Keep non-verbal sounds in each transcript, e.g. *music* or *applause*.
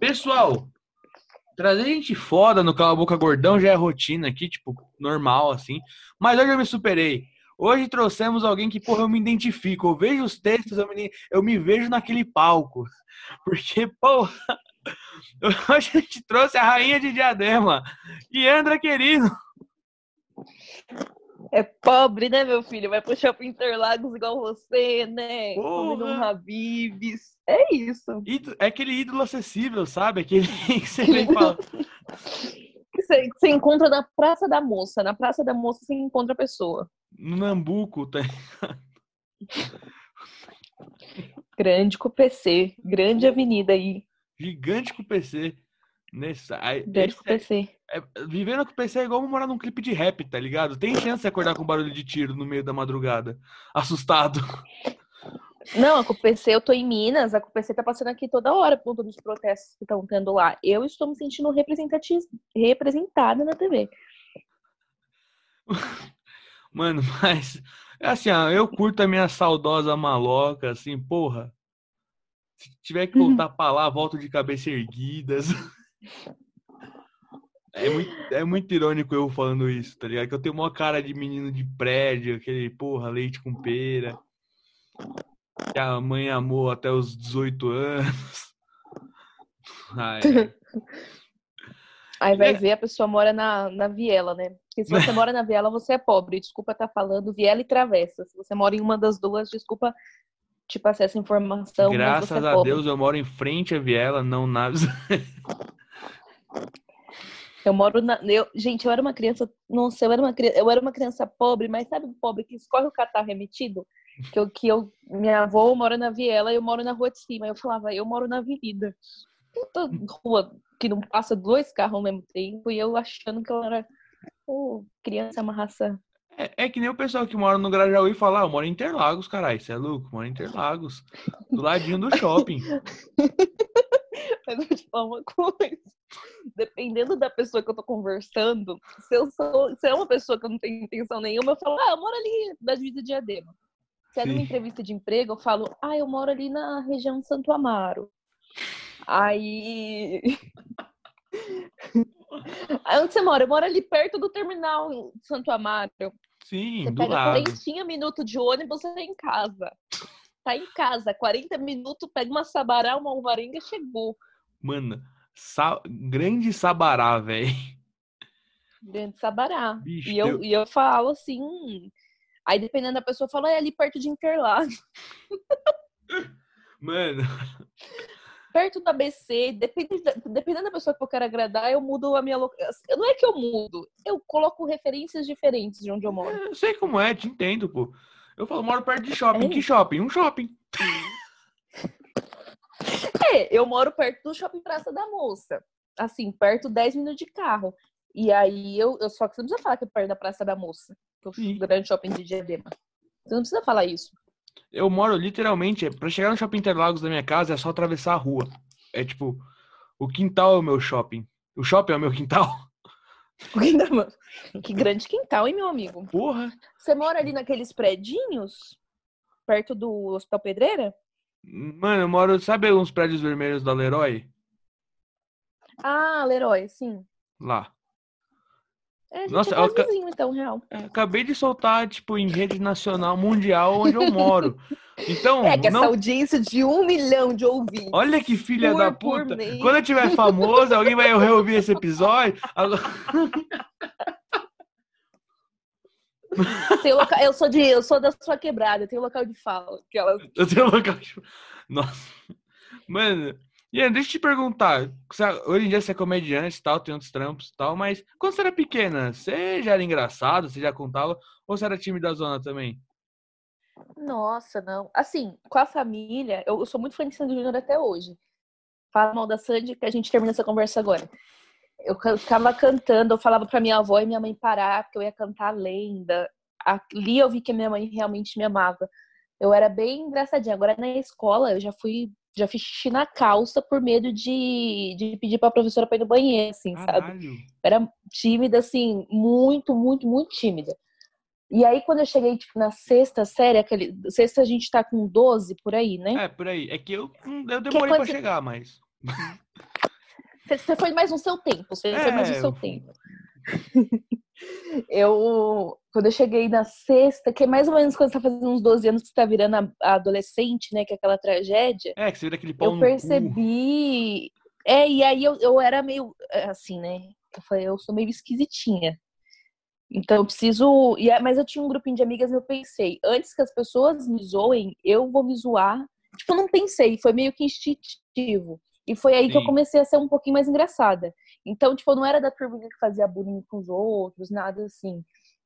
Pessoal, trazer gente foda no Cala Boca Gordão já é rotina aqui, tipo, normal, assim. Mas hoje eu me superei. Hoje trouxemos alguém que, porra, eu me identifico. Eu vejo os textos, eu me, eu me vejo naquele palco. *laughs* Porque, porra, *laughs* hoje a gente trouxe a rainha de diadema. E Andra, querido. É pobre, né, meu filho? Vai pro shopping Interlagos igual você, né? Comendo um Habibs. É isso. É aquele ídolo acessível, sabe? Aquele *laughs* que você vem fala. que você, você encontra na Praça da Moça. Na Praça da Moça você encontra a pessoa. No Nambuco, tá? grande com o PC. Grande avenida aí. Gigante com o PC. Nesse, aí, grande com o PC. É, vivendo com o PC é igual morar num clipe de rap, tá ligado? Tem chance de acordar com barulho de tiro no meio da madrugada. Assustado. Não, a CUPC, eu tô em Minas, a CUPC tá passando aqui toda hora por conta dos protestos que estão tendo lá. Eu estou me sentindo representada na TV. *laughs* Mano, mas é assim, eu curto a minha saudosa maloca, assim, porra. Se tiver que voltar pra lá, volto de cabeça erguidas. *laughs* É muito, é muito irônico eu falando isso, tá ligado? Que eu tenho uma cara de menino de prédio, aquele, porra, leite com pera. Que a mãe amou até os 18 anos. *laughs* Ai. Aí vai é. ver, a pessoa mora na, na viela, né? Porque se você *laughs* mora na viela, você é pobre. Desculpa estar tá falando viela e travessa. Se você mora em uma das duas, desculpa te passar essa informação. Graças é a Deus eu moro em frente à viela, não na. *laughs* Eu moro na. Eu, gente, eu era uma criança. Não sei, eu era uma criança, eu era uma criança pobre, mas sabe o pobre que escorre o catarro remetido? Que eu, que eu. Minha avó mora na viela e eu moro na rua de cima. Eu falava, eu moro na avenida. Puta rua que não passa dois carros ao mesmo tempo, e eu achando que eu era. Oh, criança uma raça. É, é, que nem o pessoal que mora no Grajaú e fala, ah, eu moro em Interlagos, caralho, você é louco? Moro em Interlagos. Do ladinho do shopping. *laughs* *laughs* Mas vou te falar uma coisa. Dependendo da pessoa que eu tô conversando, se eu sou, se é uma pessoa que eu não tenho intenção nenhuma, eu falo, ah, eu moro ali na divisa de Adema. Se é numa entrevista de emprego, eu falo, ah, eu moro ali na região Santo Amaro. Aí. *laughs* Aí onde você mora? Eu moro ali perto do terminal de Santo Amaro. Sim, você do pega lado. 40 minutos de ônibus, você tá em casa. Tá em casa, 40 minutos, pega uma sabará, uma alvarenga, chegou. Mano, sa... grande sabará, velho. Grande sabará. Bicho, e, eu, e eu falo assim. Aí dependendo da pessoa, fala, é ali perto de Interlagos. *laughs* Mano. Perto do ABC, dependendo da, dependendo da pessoa que eu quero agradar, eu mudo a minha locação. Não é que eu mudo, eu coloco referências diferentes de onde eu moro. Eu sei como é, te entendo, pô. Eu falo, moro perto de shopping. É. Que shopping? Um shopping. *laughs* É, eu moro perto do shopping Praça da Moça. Assim, perto 10 minutos de carro. E aí eu, eu só que você não precisa falar que é perto da Praça da Moça, que é o grande shopping de Diadema. Você não precisa falar isso. Eu moro literalmente, para chegar no shopping Interlagos da minha casa é só atravessar a rua. É tipo, o quintal é o meu shopping. O shopping é o meu quintal. *laughs* *laughs* Que grande quintal, hein, meu amigo? Porra! Você mora ali naqueles predinhos? Perto do Hospital Pedreira? Mano, eu moro, sabe uns prédios vermelhos da Leroy? Ah, Leroy, sim. Lá. É, Nossa, é então, real. É, acabei de soltar, tipo, em rede nacional, mundial, onde eu moro. Então, é que não... essa audiência de um milhão de ouvintes. Olha que filha da puta. Quando eu tiver famoso, alguém vai reouvir esse episódio. Agora... Local... eu sou de, eu sou da sua quebrada, eu tenho local de fala. Aquela... Eu tenho local de Nossa. Mano, Ian, deixa eu te perguntar. Hoje em dia você é comediante e tal, tem outros trampos e tal, mas quando você era pequena, você já era engraçado, você já contava, ou você era time da zona também? Nossa, não. Assim, com a família, eu, eu sou muito fã de Sandy Júnior até hoje. Fala mal da Sandy que a gente termina essa conversa agora. Eu ficava cantando, eu falava pra minha avó e minha mãe parar, porque eu ia cantar lenda. Ali eu vi que a minha mãe realmente me amava. Eu era bem engraçadinha. Agora na escola eu já fui já fiz xixi na calça por medo de, de pedir pra professora pra ir no banheiro, assim, Caralho. sabe? Era tímida, assim, muito, muito, muito tímida. E aí, quando eu cheguei, tipo, na sexta série, aquele. Sexta a gente tá com 12 por aí, né? É, por aí. É que eu, eu demorei que é pra você... chegar, mas. *laughs* Você foi mais no seu tempo. Você É, foi mais no seu eu- tempo. Eu, quando eu cheguei na sexta, que é mais ou menos quando você tá fazendo uns 12 anos que você tá virando a- adolescente, né? Que é aquela tragédia. É, que você vira aquele pau eu no cu. percebi. É, e aí eu, eu era meio é, assim, né? Eu falei, eu sou meio esquisitinha. Então eu preciso. e é- Mas eu tinha um grupinho de amigas e eu pensei, antes que as pessoas me zoem, eu vou me zoar. Tipo, eu não pensei, foi meio que instintivo. E foi aí que eu Sim. comecei a ser um pouquinho mais engraçada. Então, tipo, eu não era da turma que fazia bullying com os outros, nada assim.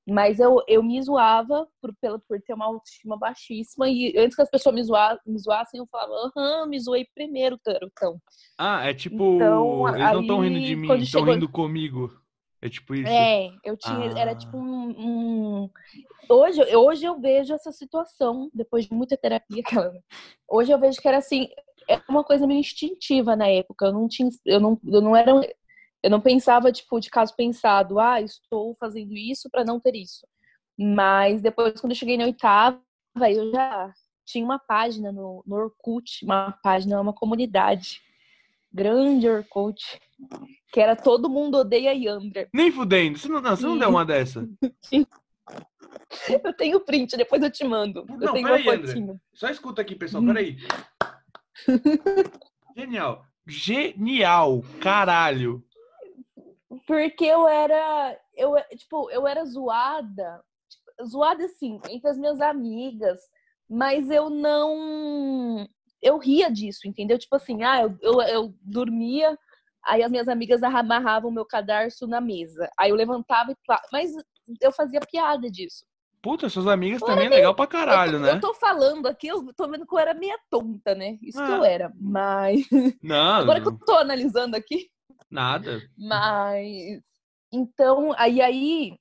Mas eu, eu me zoava por, pela, por ter uma autoestima baixíssima. E antes que as pessoas me, zoa, me zoassem, eu falava, aham, me zoei primeiro, garotão. Ah, é tipo. Então, eles não estão rindo aí, de mim, estão chegou- rindo comigo. É tipo isso. É, eu tinha, era Ah. tipo um, um- Hoje, hoje eu vejo essa situação, depois de muita terapia, *laughs* aquela- hoje eu vejo que era assim, é uma coisa meio instintiva na época. Eu não tinha, eu não, eu não era, eu não pensava tipo de caso pensado, ah, estou fazendo isso para não ter isso. Mas depois, quando eu cheguei na oitava, eu já tinha uma página no, no Orkut, uma página, uma comunidade, grande Orkut, que era todo mundo odeia Yandra. Nem fudendo. Você não, não, você não deu uma dessa. *laughs* Eu tenho print, depois eu te mando. Eu Não, tenho peraí, uma fotinho. Só escuta aqui, pessoal. Peraí. *laughs* Genial. Genial. Caralho. Porque eu era. Eu, tipo, eu era zoada. tipo, zoada assim, entre as minhas amigas. Mas eu não. Eu ria disso, entendeu? Tipo assim, ah, eu, eu, eu dormia, aí as minhas amigas amarravam o meu cadarço na mesa. Aí eu levantava e. Mas eu fazia piada disso. Puta, suas amigas também é legal pra caralho, eu, tô, né? eu tô falando aqui, eu tô vendo que eu era meia tonta, né? Isso que Ah. eu era. Mas. Não, *laughs* Agora que eu tô analisando aqui. Nada. Mas então, aí aí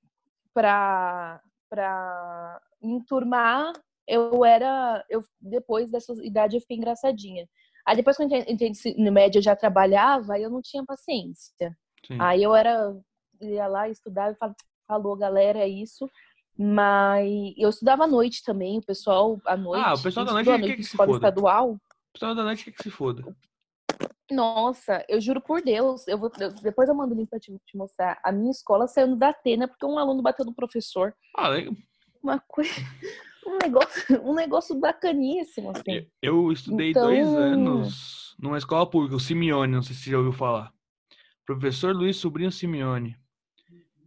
para para me enturmar, eu era eu depois dessa idade eu fiquei engraçadinha. Aí depois quando eu entrei entrei no médio eu já trabalhava, aí eu não tinha paciência. Sim. Aí eu era ia lá estudava e fal- falou, galera, é isso. Mas eu estudava à noite também, o pessoal à noite. Ah, o pessoal da noite à quer que em se foda. estadual. Pessoal da noite quer que se foda. Nossa, eu juro por Deus, eu vou, eu- depois eu mando o link pra te, te mostrar. A minha escola saiu no Datena porque um aluno bateu no professor. Ah, legal. Uma coisa, *laughs* um negócio, um negócio bacaníssimo, assim. Eu estudei Então- dois anos numa escola pública, o Simeone, não sei se você já ouviu falar. Professor Luiz Sobrinho Simeone.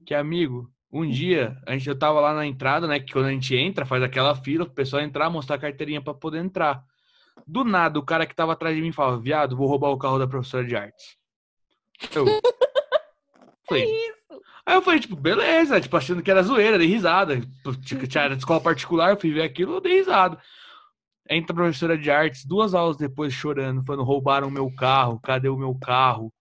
Que é amigo. Um dia, a gente, eu tava lá na entrada, né? Que quando a gente entra, faz aquela fila pro pessoal entrar, mostrar a carteirinha pra poder entrar. Do nada, o cara que tava atrás de mim fala, viado, vou roubar o carro da professora de artes. Eu. *laughs* Falei, Isso. Aí eu falei, tipo, beleza, tipo, achando que era zoeira, dei risada. Tipo, Tinha era de escola particular, eu fui ver aquilo, eu dei risada. Entra a professora de artes, duas aulas depois, chorando, falando, roubaram meu carro, cadê o meu carro?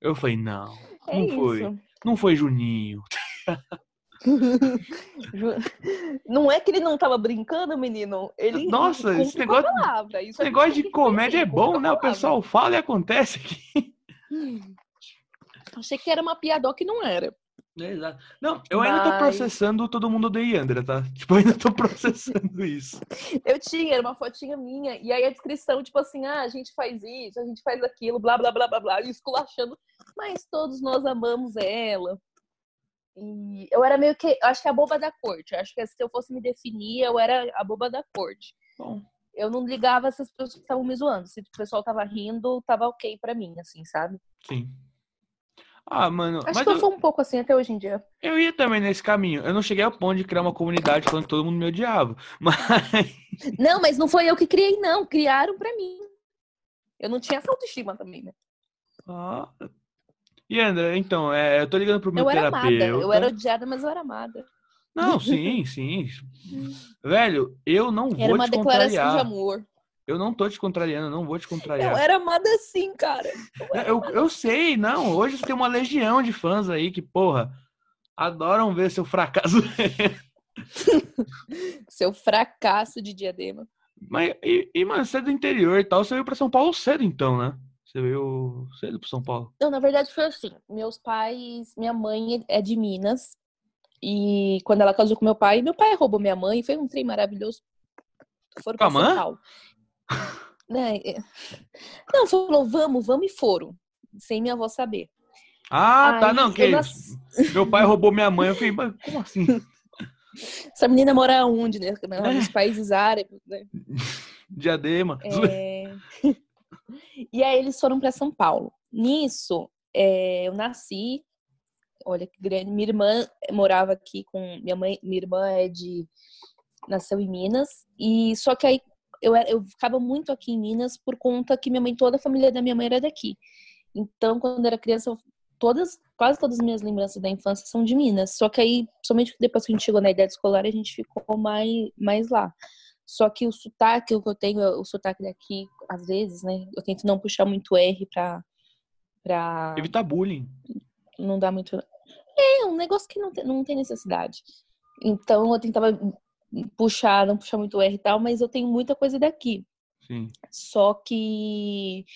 Eu falei, não, É não foi. isso. Não foi Juninho. *laughs* *laughs* Não é que ele não tava brincando, menino. Ele Nossa, esse negócio- palavra. Isso Esse a negócio de que comédia é bom, né? O pessoal fala e acontece aqui. *laughs* Achei que era uma piadoca e não era. É, exato. Não, eu ainda tô Mas- processando todo mundo de Yandra, tá? *laughs* Tipo, eu ainda tô processando isso. Eu tinha, era uma fotinha minha, e aí a descrição, tipo assim, ah, a gente faz isso, a gente faz aquilo, blá, blá, blá, blá, blá, e esculachando, mas todos nós amamos ela. E eu era meio que, eu acho que a boba da corte, eu acho que se eu fosse me definir, eu era a boba da corte. Bom, Eu não ligava se as pessoas estavam me zoando, se o pessoal tava rindo, tava ok pra mim, assim, sabe? sim. Ah, mano, Acho mas que eu eu, sou um pouco assim até hoje em dia. eu ia também nesse caminho. Eu não cheguei ao ponto de criar uma comunidade falando que todo mundo me odiava. *laughs* Mas. Não, mas não foi eu que criei, não, criaram pra mim. Eu não tinha essa autoestima também, né? Ah. E André, então, é, eu tô ligando pro meu Eu era terapeuta. amada, eu era odiada, mas eu era amada. Não, *laughs* sim, sim. Velho, eu não vou Era uma te declaração de amor. Eu não tô te contrariando, eu não vou te Eu contrariar. era amada assim, cara. *laughs* Eu, eu sei, não. Hoje você tem uma legião de fãs aí que, porra, adoram ver seu fracasso. *laughs* Seu fracasso de diadema. Mas, e, e, mano, você é do interior e tal, você veio pra São Paulo cedo, então, né? Você veio cedo pra São Paulo. Não, na verdade foi assim. Meus pais, minha mãe é de Minas. E quando ela casou com meu pai, meu pai roubou minha mãe. Foi um trem maravilhoso. Foram pra? São Paulo. *laughs* Né, é. *laughs* Não, falou, vamos, vamos e foram. sem minha avó saber. Ah, tá, não, que nasci... *laughs* meu pai roubou minha mãe, eu falei, mas como assim? Essa menina mora onde, né? Nos é. países árabes, né? Diadema. É... e aí eles foram para São Paulo. Nisso, é, eu nasci, olha que grande. Minha irmã morava aqui com minha mãe. Minha irmã é de nasceu em Minas e só que aí eu, eu ficava muito aqui em Minas por conta que minha mãe toda a família da minha mãe era daqui. Então, quando era criança, eu, todas, quase todas as minhas lembranças da infância são de Minas. Só que aí, somente depois que a gente chegou na idade escolar, a gente ficou mais, mais lá. Só que o sotaque, o que eu tenho, o sotaque daqui, às vezes, né? Eu tento não puxar muito R pra. pra... Evitar bullying. Não dá muito. É, um negócio que não tem, não tem necessidade. Então eu tentava puxar, não puxar muito R e tal, mas eu tenho muita coisa daqui. Sim. Só que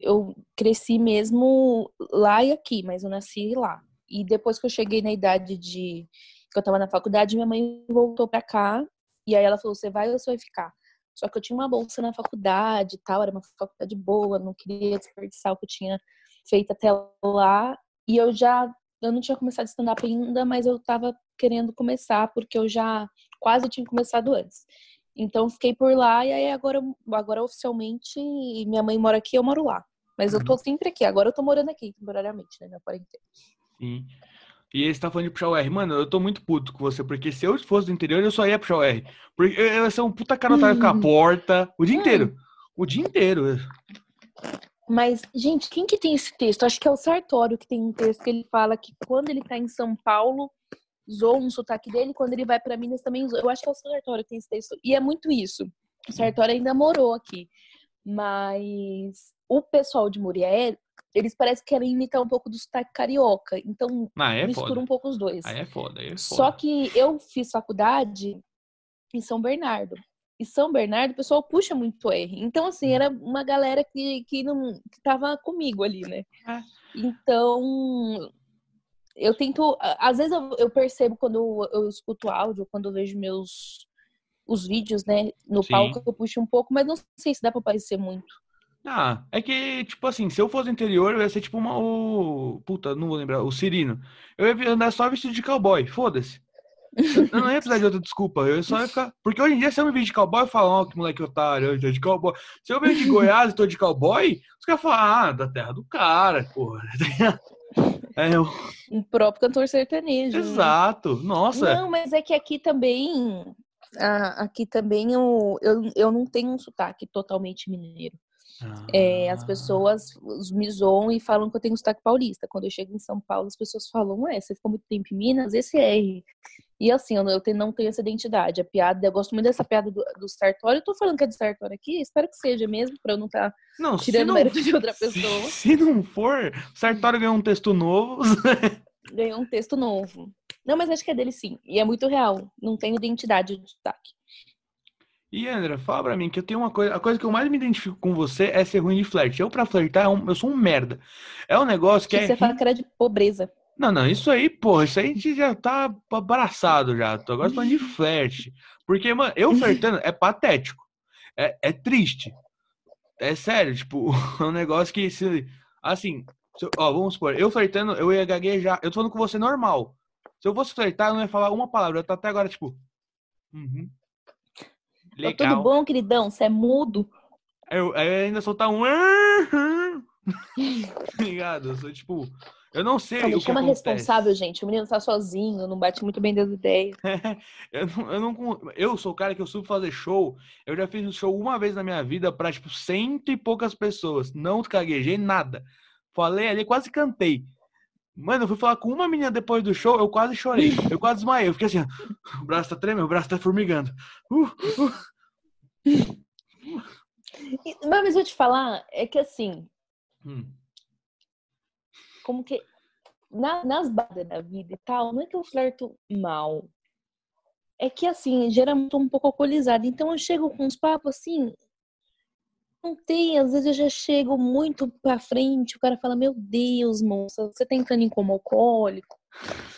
eu cresci mesmo lá e aqui, mas eu nasci lá. E depois que eu cheguei na idade de que eu tava na faculdade, minha mãe voltou pra cá e aí ela falou: "Você vai ou você vai ficar?" Só que eu tinha uma bolsa na faculdade e tal, era uma faculdade boa, não queria desperdiçar o que eu tinha feito até lá. E eu já eu não tinha começado stand-up ainda, mas eu tava querendo começar, porque eu já quase tinha começado antes. Então fiquei por lá e aí agora, agora oficialmente minha mãe mora aqui, eu moro lá. Mas eu tô uhum. sempre aqui. Agora eu tô morando aqui temporariamente, né, na quarentena. Sim. E aí você tá falando de puxar o R. Mano, eu tô muito puto com você, porque se eu fosse do interior, eu só ia puxar o R. Porque eu ia ser um puta carotário hum. com a porta o dia hum. inteiro. O dia inteiro. Mas, gente, quem que tem esse texto? Acho que é o Sartório que tem um texto que ele fala que quando ele tá em São Paulo, zoou um sotaque dele, quando ele vai para Minas também zoou. Eu acho que é o Sartório que tem esse texto. E é muito isso. O Sartório ainda morou aqui. Mas o pessoal de Muriel, eles parecem que querem imitar um pouco do sotaque carioca. Então, ah, é mistura foda. um pouco os dois. Aí é foda, aí é foda. Só que eu fiz faculdade em São Bernardo e São Bernardo, o pessoal puxa muito R. Então, assim, hum. era uma galera que, que não que tava comigo ali, né? É. Então, eu tento. Às vezes eu, eu percebo quando eu, eu, escuto áudio, quando eu vejo meus os vídeos, né, no Sim. palco, eu puxo um pouco, mas não sei se dá pra aparecer muito. Ah, é que, tipo assim, se eu fosse interior, eu ia ser tipo uma. O, puta, não vou lembrar, o Cirino. Eu ia andar só vestido de cowboy, foda-se. Eu não ia precisar de outra desculpa. Eu só ia *laughs* ficar. Porque hoje em dia, se eu me vir de cowboy, eu falo, ó, oh, que moleque otário, eu tô de cowboy. Se eu venho de Goiás e tô de cowboy, os caras falam, ah, da terra do cara, porra. *laughs* É, eu... Um próprio cantor sertanejo. Né? Exato, né? nossa. Não, mas é que aqui também. Aqui também eu, eu, eu não tenho um sotaque totalmente mineiro. Ah. É, as pessoas me zoam e falam que eu tenho sotaque paulista. Quando eu chego em São Paulo, as pessoas falam, ué, você ficou muito tempo em Minas? Esse é R. E assim, eu, não tenho essa identidade. A piada, eu gosto muito dessa piada do, do Sartori. Eu tô falando que é do Sartori aqui, espero que seja mesmo, pra eu não estar tá tirando não, mérito de outra pessoa. Se, *laughs* se não for, o Sartori ganhou um texto novo. *laughs* ganhou um texto novo. Não, mas acho que é dele sim. E é muito real. Não tem identidade de sotaque. E André, fala pra mim que eu tenho uma coisa. A coisa que eu mais me identifico com você é ser ruim de flerte. Eu, pra flertar, eu sou um merda. É um negócio que, que é. Você fala que era de pobreza. Não, não, isso aí, pô, isso aí a gente já tá abraçado já. Tô agora falando de *laughs* flerte. Porque, mano, eu flertando é patético. É, é triste. É sério, tipo, *laughs* é um negócio que se. Assim, se, ó, vamos supor, eu flertando, eu ia gaguejar. Eu tô falando com você normal. Se eu fosse flertar, eu não ia falar uma palavra. Eu tô até agora, tipo. Uhum. Legal. Tá tudo bom, queridão? Você é mudo? Eu, eu ainda soltar um. *laughs* Ligado? Eu sou tipo. Eu não sei. Não, o que acontece. responsável, gente. O menino tá sozinho, não bate muito bem das ideias. *laughs* eu, não, eu, não, eu sou o cara que eu subo fazer show. Eu já fiz um show uma vez na minha vida pra, tipo, cento e poucas pessoas. Não caguejei nada. Falei ali, quase cantei. Mano, eu fui falar com uma menina depois do show, eu quase chorei. Eu quase desmaiei. Eu fiquei assim, o braço tá tremendo, o braço tá formigando. Uh, uh. Mas eu te falar, é que assim. Hum. Como que. Na, nas badas da vida e tal, não é que eu flerto mal. É que assim, geralmente eu tô um pouco alcoolizada. Então eu chego com uns papos assim. Não tem, às vezes eu já chego muito pra frente, o cara fala, meu Deus, moça, você tá entrando em como alcoólico.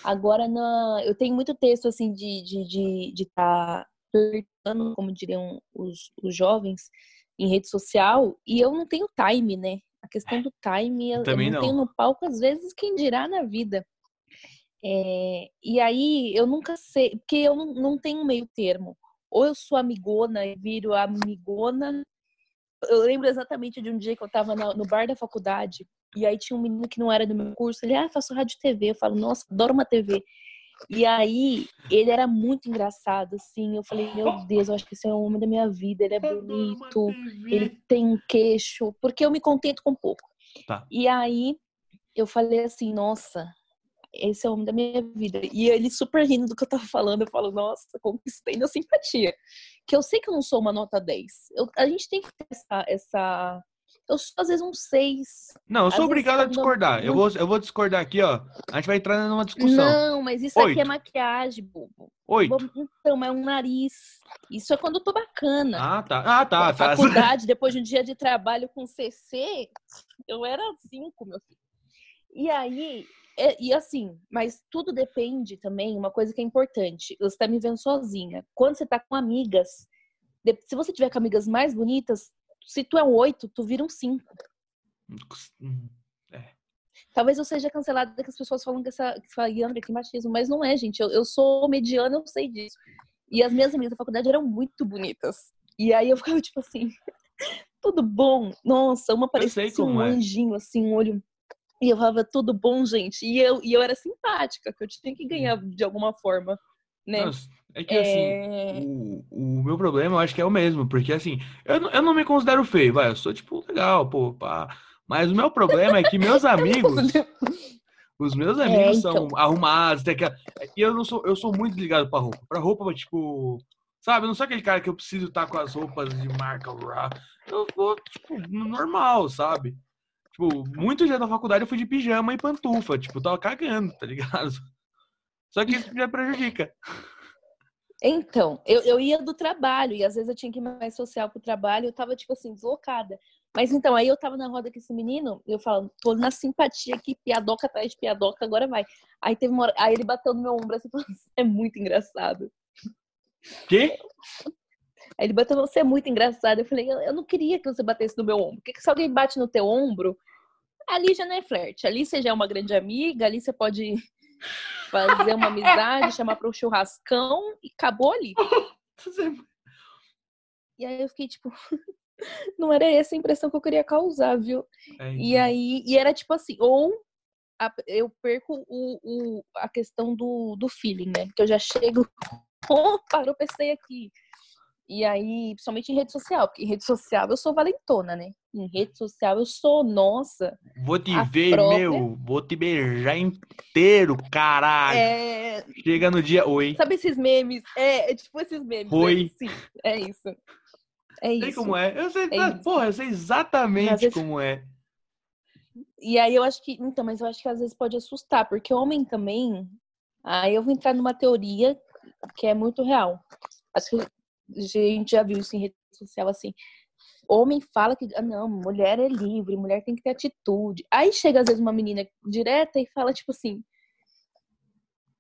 Agora, na, eu tenho muito texto, assim, de estar de, de, de tá flertando, como diriam os, os jovens, em rede social, e eu não tenho time, né? A questão do time, eu, eu Também não, não. tenho no palco, às vezes, quem dirá na vida. É, e aí, eu nunca sei, porque eu não, não tenho meio termo. Ou eu sou amigona e viro amigona. Eu lembro exatamente de um dia que eu tava no bar da faculdade, e aí tinha um menino que não era do meu curso, ele, ah, faço rádio e TV. Eu falo, nossa, adoro uma TV. E aí, ele era muito engraçado, assim. Eu falei, meu Deus, eu acho que esse é o homem da minha vida. Ele é bonito, ele tem um queixo. Porque eu me contento com pouco. Tá. E aí, eu falei assim, nossa, esse é o homem da minha vida. E ele super rindo do que eu tava falando. Eu falo, nossa, conquistei minha simpatia. Que eu sei que eu não sou uma nota 10. Eu- a gente tem que ter essa... essa... Eu sou, às vezes, um 6. Não, eu sou obrigado a discordar. Eu não- vou, eu vou discordar aqui, ó. A gente vai entrar numa discussão. Não, mas isso aqui Oito. é maquiagem, bobo. Oito. Então, é um nariz. Isso é quando eu tô bacana. Ah, tá. Ah, tá. Na tá. faculdade, depois de um dia de trabalho com CC, eu era cinco, meu filho. E aí, é- e assim, mas tudo depende também, uma coisa que é importante. Você tá me vendo sozinha. Quando você tá com amigas, se você tiver com amigas mais bonitas, se tu é um oito, tu vira um cinco. Hum, Talvez eu seja cancelada que as pessoas falam que essa que fala, Yandra, que machismo, mas não é, gente. Eu, eu sou mediana, eu sei disso. E as minhas amigas da faculdade eram muito bonitas. E aí eu ficava tipo assim, *laughs* tudo bom? Nossa, uma parecia um é. anjinho, assim, um olho. E eu falava, tudo bom, gente? E eu, e eu era simpática, que eu tinha que ganhar de alguma forma, né? Nossa, é que assim, É, o, o meu problema eu acho que é o mesmo, porque assim, eu, não- eu não me considero feio, vai, eu sou tipo legal, pô, pá. Mas o meu problema é que meus *laughs* amigos, os meus É, amigos então. são arrumados, tem aquela- e eu não sou, eu sou muito ligado pra roupa. Pra roupa, tipo, sabe, eu não sou aquele cara que eu preciso estar com as roupas de marca, eu vou, tipo, no normal, sabe? Tipo, muitos dias da faculdade eu fui de pijama e pantufa, tipo, tava cagando, tá ligado? Só que isso já prejudica. Então, eu, eu ia do trabalho, e às vezes eu tinha que ir mais social pro trabalho, eu tava, tipo assim, deslocada. Mas então, aí eu tava na roda com esse menino, e eu falo, tô na simpatia aqui, piadoca atrás de piadoca, agora vai. Aí teve uma hora, aí ele bateu no meu ombro assim, *laughs* falou, "Você é muito engraçado. Que? *laughs* Aí ele bateu, você é muito engraçado. Eu falei, eu, não queria que você batesse no meu ombro. Porque se alguém bate no teu ombro, ali já não é flerte. Ali você já é uma grande amiga, ali você pode fazer uma amizade, *laughs* chamar para um churrascão e acabou ali. *laughs* E aí eu fiquei tipo, *laughs* não era essa a impressão que eu queria causar, viu? É, E então. aí, e era tipo assim, ou a- eu perco o, o- a questão do, do feeling, né? Que eu já chego, opa, eu pensei aqui. E aí, principalmente em rede social, porque em rede social eu sou valentona, né? Em rede social eu sou, nossa. Vou te ver, própria- meu. Vou te beijar inteiro, caralho. É, Chega no dia. Oi. sabe esses memes? É, é tipo esses memes. Oi. É, sim, é isso. É Sei isso. como é. Eu sei, É porra, eu sei exatamente vezes- como é. E aí eu acho que. Então, mas eu acho que às vezes pode assustar, porque homem também. Aí eu vou entrar numa teoria que é muito real. Acho que a gente já viu isso em rede social assim. Homem fala que, ah, não, mulher é livre, mulher tem que ter atitude. Aí chega às vezes uma menina direta e fala, tipo assim.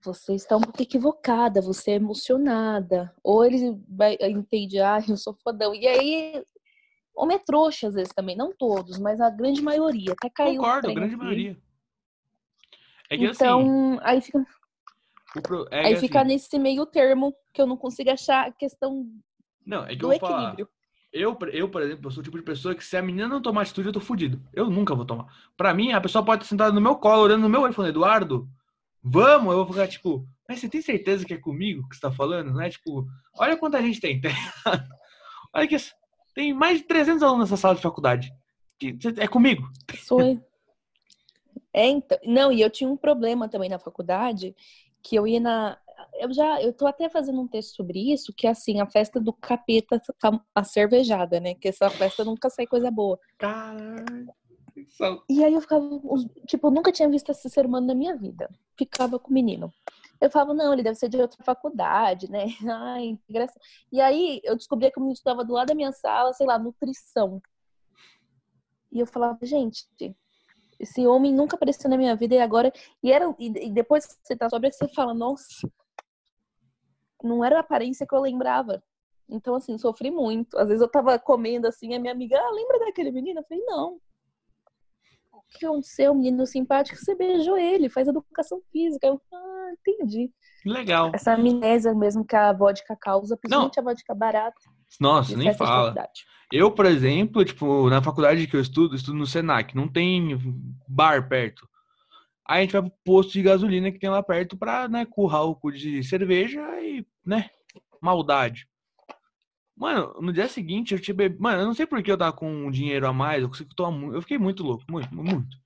Você está um pouco equivocada, você é emocionada. Ou ele vai entende, ah, eu sou fodão. E aí, homem é trouxa às vezes também. Não todos, mas a grande maioria. Até caiu Concordo, trem grande aqui. maioria. É que assim. Então, aí fica, pro- é aí que, fica assim, nesse meio termo que eu não consigo achar a questão Não, é que eu do vou falar. equilíbrio. Eu, eu, por exemplo, eu sou o tipo de pessoa que se a menina não tomar atitude, eu tô fudido. Eu nunca vou tomar. Pra mim, a pessoa pode estar sentada no meu colo, olhando no meu olho, falando, Eduardo, vamos. Eu vou ficar tipo, mas você tem certeza que é comigo que você tá falando? Não é tipo, olha quanta gente tem. tá *laughs* olha que tem mais de 300 alunos nessa sala de faculdade. É comigo. Sou eu. É, então, não, e eu tinha um problema também na faculdade, que eu ia na. Eu já, eu tô até fazendo um texto sobre isso, que é assim, a festa do capeta, a cervejada, né? Que essa festa nunca sai coisa boa. Caralho. E aí eu ficava, tipo, eu nunca tinha visto esse ser humano na minha vida. Ficava com o menino. Eu falava, não, ele deve ser de outra faculdade, né? *laughs* Ai, integração. E aí eu descobri que o menino estava do lado da minha sala, sei lá, nutrição. E eu falava, gente, esse homem nunca apareceu na minha vida e agora. E, era, e, depois que você tá sobre, você fala, nossa, não era a aparência que eu lembrava. Então, assim, sofri muito. Às vezes eu tava comendo assim, a minha amiga, ah, lembra daquele menino? Eu falei, não. Que aconteceu? Menino simpático, você beijou ele, faz educação física. Eu, ah, entendi. Legal. Essa amnésia mesmo que a vodka causa, principalmente a vodka barata. Nossa, nem fala. Eu, por exemplo, tipo, na faculdade que eu estudo, estudo no Senac, não tem bar perto. Aí a gente vai pro posto de gasolina que tem lá perto pra, né, currar o cu de cerveja e, né, maldade. Mano, no dia seguinte eu tinha bebido. Mano, eu não sei por que eu tava com um dinheiro a mais, eu consegui tomar muito. Eu fiquei muito louco, muito, muito.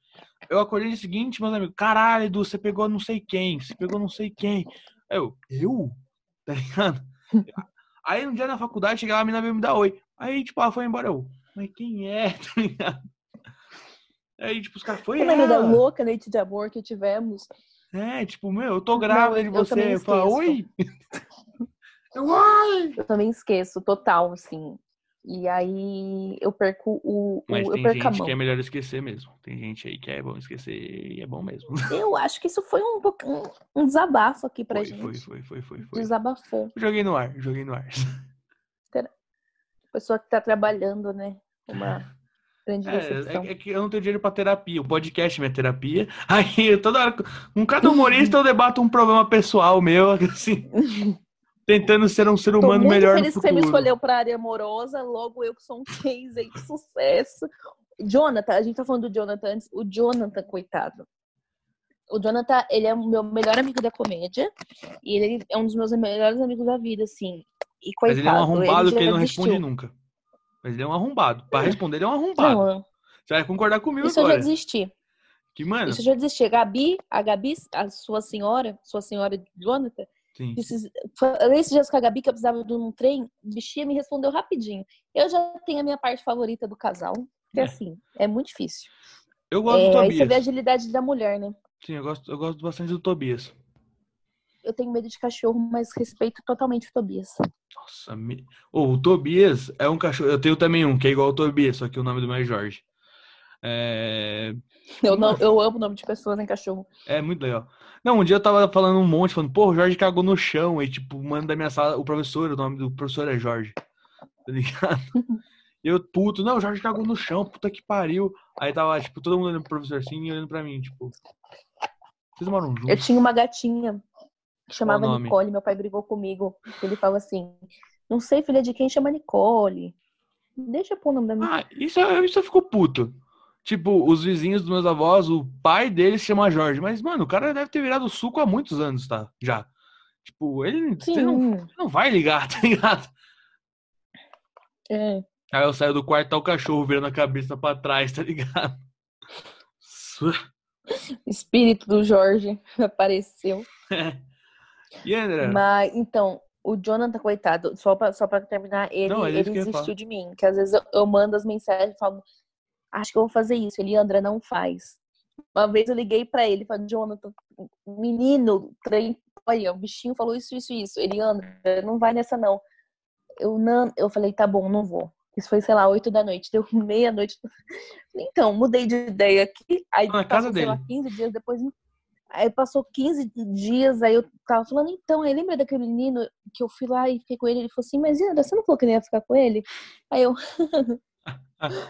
Eu acordei no dia seguinte, meus amigos, caralho, Edu, você pegou não sei quem, você pegou não sei quem. Eu, eu? *laughs* Tá ligado? Aí um dia na faculdade, chegava a mina veio me dar oi. Aí, tipo, ela foi embora. Eu, mas quem é? *laughs* Tá ligado? Aí, tipo, os caras, foi na vida ela. louca noite de amor que tivemos. É, tipo, meu, eu tô grávida de eu você. Eu falo, esqueço. oi? *laughs* Eu, também esqueço, total, assim. E aí eu perco o. o- Mas eu tem perco a gente mão. que é melhor esquecer mesmo. Tem gente aí que é bom esquecer e é bom mesmo. *laughs* Eu acho que isso foi um, um, um desabafo aqui pra Foi, gente. foi, foi, foi, foi, foi. Desabafou. Joguei no ar, joguei no ar. *laughs* Pessoa que tá trabalhando, né? Uma. É, é, é que eu não tenho dinheiro pra terapia. O podcast é minha terapia. *laughs* Aí, toda hora, com cada humorista, eu debato um problema pessoal meu, assim, tentando ser um ser Tô humano muito melhor no feliz que você me futuro. escolheu pra área amorosa, logo eu que sou um case aí de sucesso. Jonathan, a gente tá falando do Jonathan antes. O Jonathan, coitado. O Jonathan, ele é o meu melhor amigo da comédia. E ele é um dos meus melhores amigos da vida, assim. E Mas coitado, ele é um arrombado já que ele não desistiu. responde nunca. Mas ele é um arrombado. Pra responder, ele é um arrombado. Não, Você vai concordar comigo isso eu já agora. desisti. Que, mano, Isso eu já desisti. A Gabi, a Gabi, a sua senhora, sua senhora Jonathan, sim. Esses, falei esses dias com a Gabi que eu precisava de um trem, bichinha me respondeu rapidinho. Eu já tenho a minha parte favorita do casal, que É. assim, é muito difícil. eu gosto do É, aí você vê a Tobias. agilidade da mulher, né? Sim, eu gosto, eu gosto bastante do Tobias. Eu tenho medo de cachorro, mas respeito totalmente o Tobias. Nossa, me... Ô, o Tobias é um cachorro. Eu tenho também um que é igual ao Tobias, só que o nome do meu é Jorge. É... Eu, não, eu amo o nome de pessoas em cachorro. é muito legal. Não, um dia eu tava falando um monte, falando, pô, o Jorge cagou no chão. E, tipo, mano da minha sala, o professor, o nome do professor é Jorge. Tá ligado? *laughs* Eu, puto, não, o Jorge cagou no chão, puta que pariu. Aí tava, tipo, todo mundo olhando pro professor assim e olhando pra mim, tipo. Vocês moram juntos? Eu tinha uma gatinha que chamava? Nicole, meu pai brigou comigo. Ele falou assim: não sei, filha de quem chama Nicole. Deixa eu pôr o nome da minha. Ah, isso, isso eu fico puto. Tipo, os vizinhos dos meus avós, o pai deles se chama Jorge. Mas, mano, o cara deve ter virado suco há muitos anos, tá? Já. Tipo, ele não, não vai ligar, *laughs* tá ligado? é. Aí eu saio do quarto, tá o cachorro virando a cabeça pra trás, tá ligado? *laughs* Espírito do Jorge *laughs* apareceu. E André? Mas, então, o Jonathan, coitado, só pra, só pra terminar, ele, Não, é ele ia falar. desistiu de mim. Que às vezes eu, eu mando as mensagens e falo, acho que eu vou fazer isso. Ele, André, não faz. Uma vez eu liguei pra ele, falei, Jonathan, menino, trem, olha, o bichinho falou isso, isso, isso. Ele, André, não vai nessa não. Eu não, eu falei, tá bom, não vou. Isso foi, sei lá, oito da noite. Deu *laughs* meia-noite. Então, mudei de ideia aqui. Aí Na passou, casa sei lá, dele. 15 dias depois. Aí passou 15 dias, aí eu tava falando, então, aí lembra daquele menino que eu fui lá e fiquei com ele? Ele falou assim, mas André, você não falou que não ia ficar com ele? Aí eu,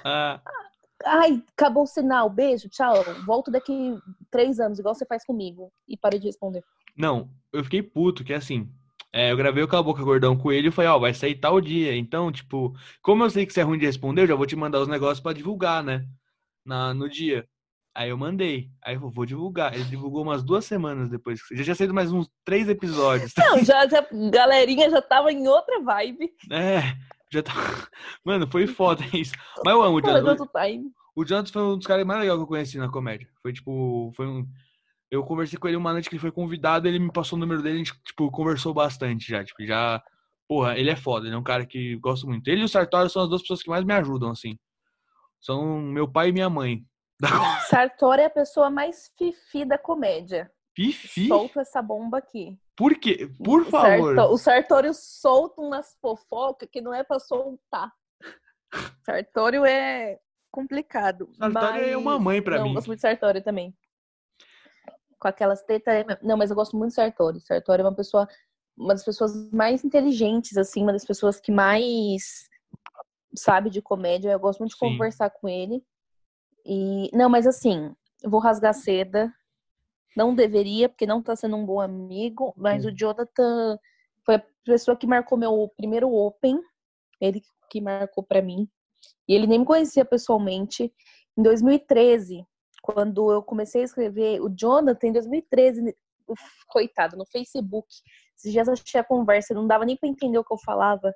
Ah, *laughs* *laughs* ai, acabou o sinal, beijo, tchau. Volto daqui três anos, igual você faz comigo. E parei de responder. não, eu fiquei puto, que assim. é, eu gravei o Cala Boca Gordão com ele e falei, ó, vai sair tal dia. Então, tipo, como eu sei que você é ruim de responder, eu já vou te mandar os negócios pra divulgar, né? Na, no dia. Aí eu mandei. Aí eu vou divulgar. Ele divulgou umas duas semanas depois. Já tinha saído mais uns três episódios. Não, já, já, galerinha já tava em outra vibe. É, já tá. *laughs* Mano, foi foda *laughs* isso. Mas eu amo o Jonathan. O Jonathan foi um dos caras mais legais que eu conheci na comédia. Foi tipo, foi um. Eu conversei com ele uma noite que ele foi convidado, ele me passou o número dele, a gente, tipo, conversou bastante já. Tipo, já. Porra, ele é foda, ele é um cara que gosto muito. Ele e o Sartório são as duas pessoas que mais me ajudam, assim. São meu pai e minha mãe. *laughs* Sartori é a pessoa mais fifi da comédia. Fifi? Solto essa bomba aqui. Por quê? Por O favor. O Sartório solta umas fofocas que não é pra soltar. Sartório é complicado. Sartório é mas- uma mãe pra não, mim. Eu gosto muito de Sartório também. Com aquelas tetas. Não, mas eu gosto muito de Sartório. Sartório é uma pessoa. Uma das pessoas mais inteligentes, assim, uma das pessoas que mais sabe de comédia. Eu gosto muito de Sim. conversar com ele. E não, mas assim, eu vou rasgar seda. Não deveria, porque não tá sendo um bom amigo, mas Hum. o Jonathan foi a pessoa que marcou meu primeiro Open. Ele que marcou pra mim. E ele nem me conhecia pessoalmente. Em 2013, quando eu comecei a escrever, o Jonathan, em 2013, uf, coitado, no Facebook, esses dias achei a conversa, não dava nem pra entender o que eu falava.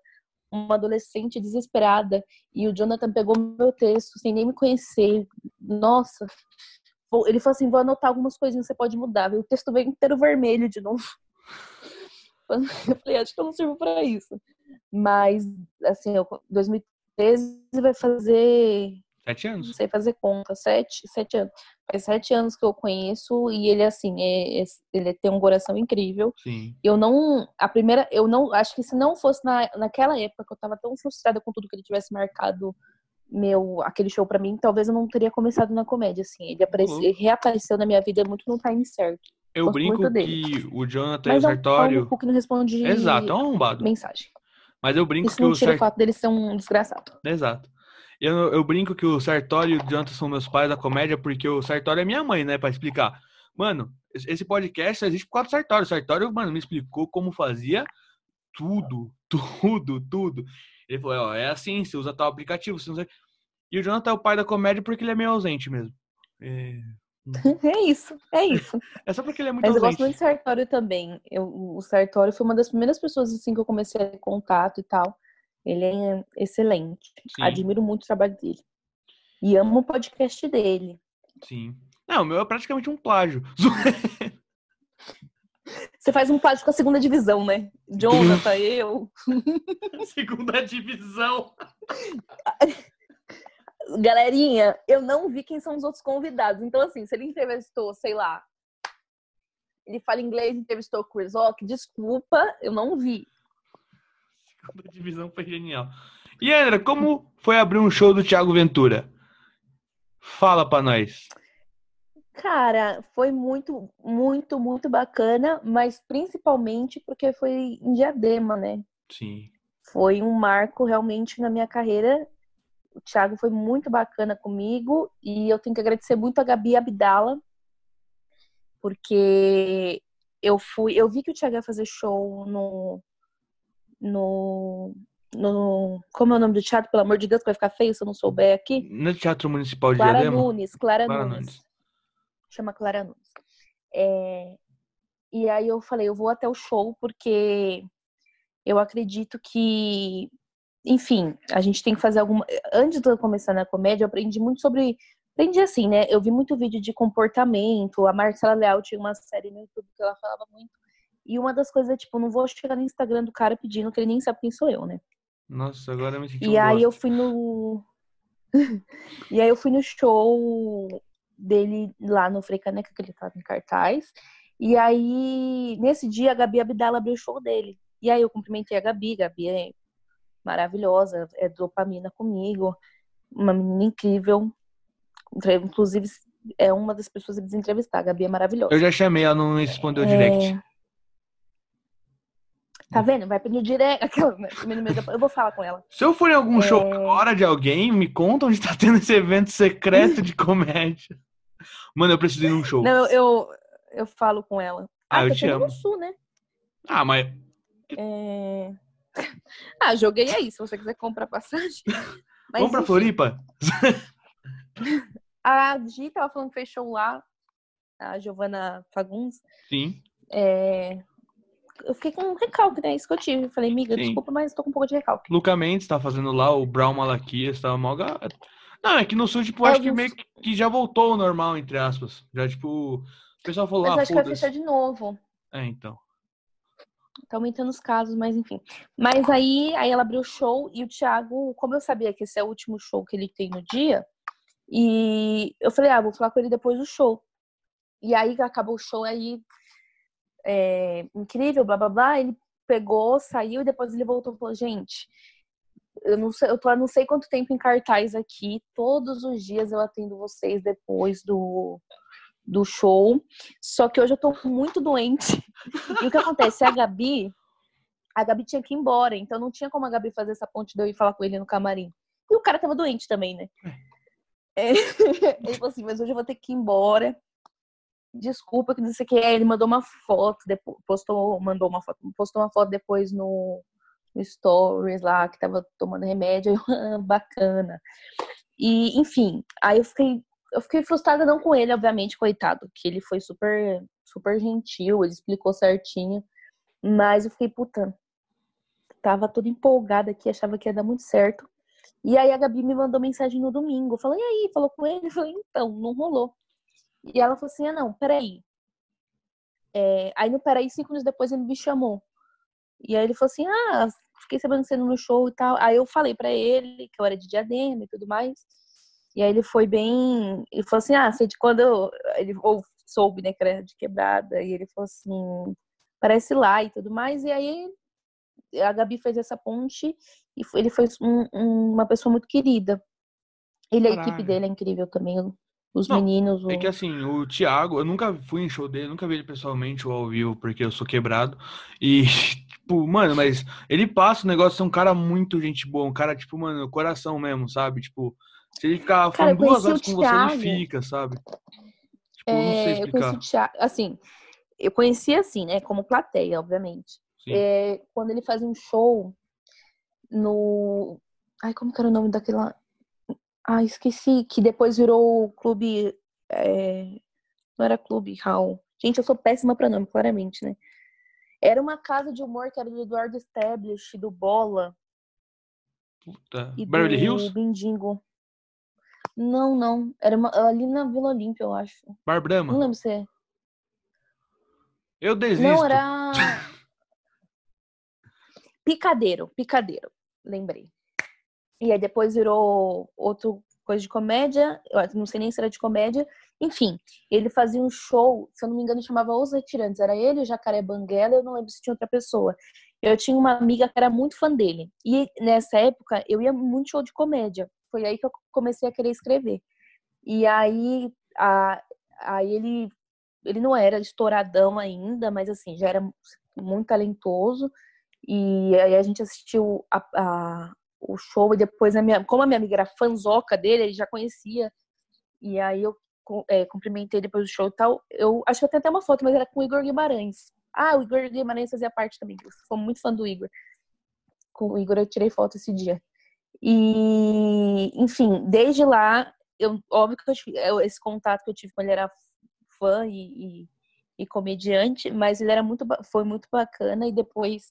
Uma adolescente desesperada. E o Jonathan pegou meu texto sem nem me conhecer. Nossa. Ele falou assim: vou anotar algumas coisinhas que você pode mudar. O texto veio inteiro vermelho de novo. *laughs* Eu falei, acho que eu não sirvo pra isso. Mas, assim, eu, 2013 vai fazer Sete não anos? sei fazer conta, sete, sete anos. Faz sete anos que eu conheço e ele, assim, é, é- ele tem um coração incrível. Sim. Eu não, a primeira, eu não, acho que se não fosse na, naquela época que eu tava tão frustrada com tudo que ele tivesse marcado meu, aquele show pra mim, talvez eu não teria começado na comédia, assim. Ele, aparece, Louco. ele reapareceu na minha vida muito no time certo. Eu Gosto brinco que o Jonathan e o Mas é um Sartório. cu que não responde Exato, é um arrombado. mensagem. Mas eu brinco Isso que não o tira o Sartório. fato ser um desgraçado. Exato. Eu, eu brinco que o Sartório e o Jonathan são meus pais da comédia, porque o Sartório é minha mãe, né? Pra explicar. Mano, esse esse podcast só existe por causa do Sartório. O Sartório, mano, me explicou como fazia tudo, *laughs* tudo, tudo. Ele falou, ó, é assim, você usa tal aplicativo, você usa... E o Jonathan é o pai da comédia porque ele é meio ausente mesmo. É, *laughs* É isso, é isso. é só porque ele é muito Mas eu ausente. gosto muito do Sartório também. Eu, o Sartório foi uma das primeiras pessoas assim que eu comecei a ter contato e tal. Ele é excelente. Sim. Admiro muito o trabalho dele. E amo o podcast dele. Sim. Não, o meu é praticamente um plágio. *laughs* Você faz um plágio com a segunda divisão, né? Jonathan, eu. *laughs* Segunda divisão. *laughs* Galerinha, eu não vi quem são os outros convidados. Então, assim, se ele entrevistou, sei lá, ele fala inglês, entrevistou o Chris Rock, desculpa, eu não vi. Segunda divisão foi genial. E André, como foi abrir um show do Thiago Ventura? Fala pra nós. Cara, foi muito, muito, muito bacana, mas principalmente porque foi em Diadema, né? Sim. Foi um marco realmente na minha carreira. O Thiago foi muito bacana comigo e eu tenho que agradecer muito a Gabi Abdala, porque eu fui, eu vi que o Thiago ia fazer show no no no como é o nome do teatro, pelo amor de Deus, que vai ficar feio se eu não souber aqui. No Teatro Municipal de Clara Diadema? Nunes, Clara, Clara Nunes. Nunes. Chama Clara Nunes. É, E aí eu falei, eu vou até o show porque eu acredito que, enfim, a gente tem que fazer alguma. Antes de eu começar na comédia, eu aprendi muito sobre. Aprendi assim, né? Eu vi muito vídeo de comportamento. A Marcela Leal tinha uma série no YouTube que ela falava muito. E uma das coisas é, tipo, não vou chegar no Instagram do cara pedindo que ele nem sabe quem sou eu, né? Nossa, agora eu me senti E um aí bosta. eu fui no. *laughs* e aí eu fui no show dele lá no Frei Caneca, que ele tava em cartaz. E aí, nesse dia, a Gabi Abdala abriu o show dele. E aí eu cumprimentei a Gabi, Gabi é maravilhosa, é dopamina comigo, uma menina incrível. Inclusive, é uma das pessoas que entrevistar. A Gabi é maravilhosa. Eu já chamei, ela não respondeu direct. É. Tá vendo? Vai pedir direct. *laughs* Aquela, né? Eu vou falar com ela. Se eu for em algum show É. agora de alguém, me conta onde tá tendo esse evento secreto de *laughs* comédia. Mano, eu preciso ir num show. Não, eu, eu, falo com ela. Ah, eu tá te amo. no sul, né? Ah, mas É... *laughs* Ah, joguei aí, se você quiser comprar passagem. Mas, *laughs* vamos pra enfim, Floripa? A Gi tava falando que fechou lá, a Giovana Fagundes. Sim. É... Eu fiquei com um recalque, né? Isso que eu tive. Eu falei, amiga, Sim. desculpa, mas tô com um pouco de recalque. Luca Mendes tá fazendo lá, o Brown Malaquias tá mal gato. Não, é que no sul, tipo, É, acho que meio que- já voltou ao normal, entre aspas. Já, tipo, o pessoal falou, Mas ah, acho que vai fechar de novo. É, então. Tá aumentando os casos, mas enfim. Mas aí, aí ela abriu o show e o Thiago, como eu sabia que esse é o último show que ele tem no dia, e eu falei, ah, vou falar com ele depois do show. E aí acabou o show, aí é, incrível, blá blá blá. Ele pegou, saiu e depois ele voltou e falou, gente, eu não sei, eu tô há não sei quanto tempo em cartaz aqui. Todos os dias eu atendo vocês depois do, do show. Só que hoje eu tô muito doente. E o que acontece? A Gabi, a Gabi tinha que ir embora, então não tinha como a Gabi fazer essa ponte de eu ir falar com ele no camarim. E o cara tava doente também, né? É, *laughs* ele falou assim, mas hoje eu vou ter que ir embora. Desculpa que não sei o que. Aí ele mandou uma foto, depois, postou, mandou uma foto, postou uma foto depois no Stories lá, que tava tomando remédio. *laughs* Eu, ah, bacana. E, enfim, aí eu fiquei, eu fiquei frustrada não com ele, obviamente, coitado, que ele foi super, super gentil, ele explicou certinho. Mas eu fiquei, puta, tava toda empolgada aqui, achava que ia dar muito certo. E aí a Gabi me mandou mensagem no domingo. Falou, e aí? Falou com ele? *laughs* Eu falei, então, não rolou. E ela falou assim, ah, não, peraí. É... Aí no peraí, cinco anos depois, ele me chamou. E aí ele falou assim, ah, fiquei sabendo que você no show e tal. Aí eu falei para ele que eu era de diadema e tudo mais. E aí ele foi bem. Ele falou assim, ah, sei de quando eu... ele ou soube, né, que era de quebrada. E ele falou assim, parece lá e tudo mais. E aí a Gabi fez essa ponte e ele foi um, um, uma pessoa muito querida. Ele, a equipe dele é incrível também. Os Não, meninos. O... É que assim, o Thiago, eu nunca fui em show dele, nunca vi ele pessoalmente ou ao vivo, porque eu sou quebrado. E, *laughs* tipo, mano, mas ele passa o negócio de ser um cara muito gente boa, um cara, tipo, mano, coração mesmo, sabe? Tipo, se ele ficar falando duas horas com Thiago, você, ele fica, sabe? Tipo, é, não sei explicar. Eu conheci o Thiago, assim, eu conheci assim, né, como plateia, obviamente. É, quando ele fazia um show no. Ai, como que era o nome daquela. Ah, esqueci. Que depois virou o clube. É... Não era clube, Raul. Gente, eu sou péssima pra nome, claramente, né? Era uma casa de humor que era do Eduardo Stablish, do Bola. Puta. E Beverly do Hills? Bindingo. Não, não. Era uma... ali na Vila Olímpia, eu acho. Bar Brahma? Não lembro se é. Eu desisto. Não, era. *laughs* Picadeiro, picadeiro, lembrei. E aí depois virou outro coisa de comédia, não sei nem se era de comédia. Enfim, ele fazia um show, se eu não me engano, chamava Os Retirantes. Era ele, o Jacaré Banguela, eu não lembro se tinha outra pessoa. Eu tinha uma amiga que era muito fã dele. E nessa época, eu ia muito show de comédia. Foi aí que eu comecei a querer escrever. E aí, a, aí ele, ele não era estouradão ainda, mas assim, já era muito talentoso. E aí a gente assistiu a, a, o show e depois, a minha, como a minha amiga era fanzoca dele, ele já conhecia. E aí eu é, cumprimentei depois do show e tal. Eu acho que eu tenho até uma foto, mas era com o Igor Guimarães. Ah, o Igor Guimarães fazia parte também. Eu sou muito fã do Igor. Com o Igor eu tirei foto esse dia. E, enfim, desde lá, eu, óbvio que eu, esse contato que eu tive com ele era fã e, e, e comediante, mas ele era muito, foi muito bacana. E depois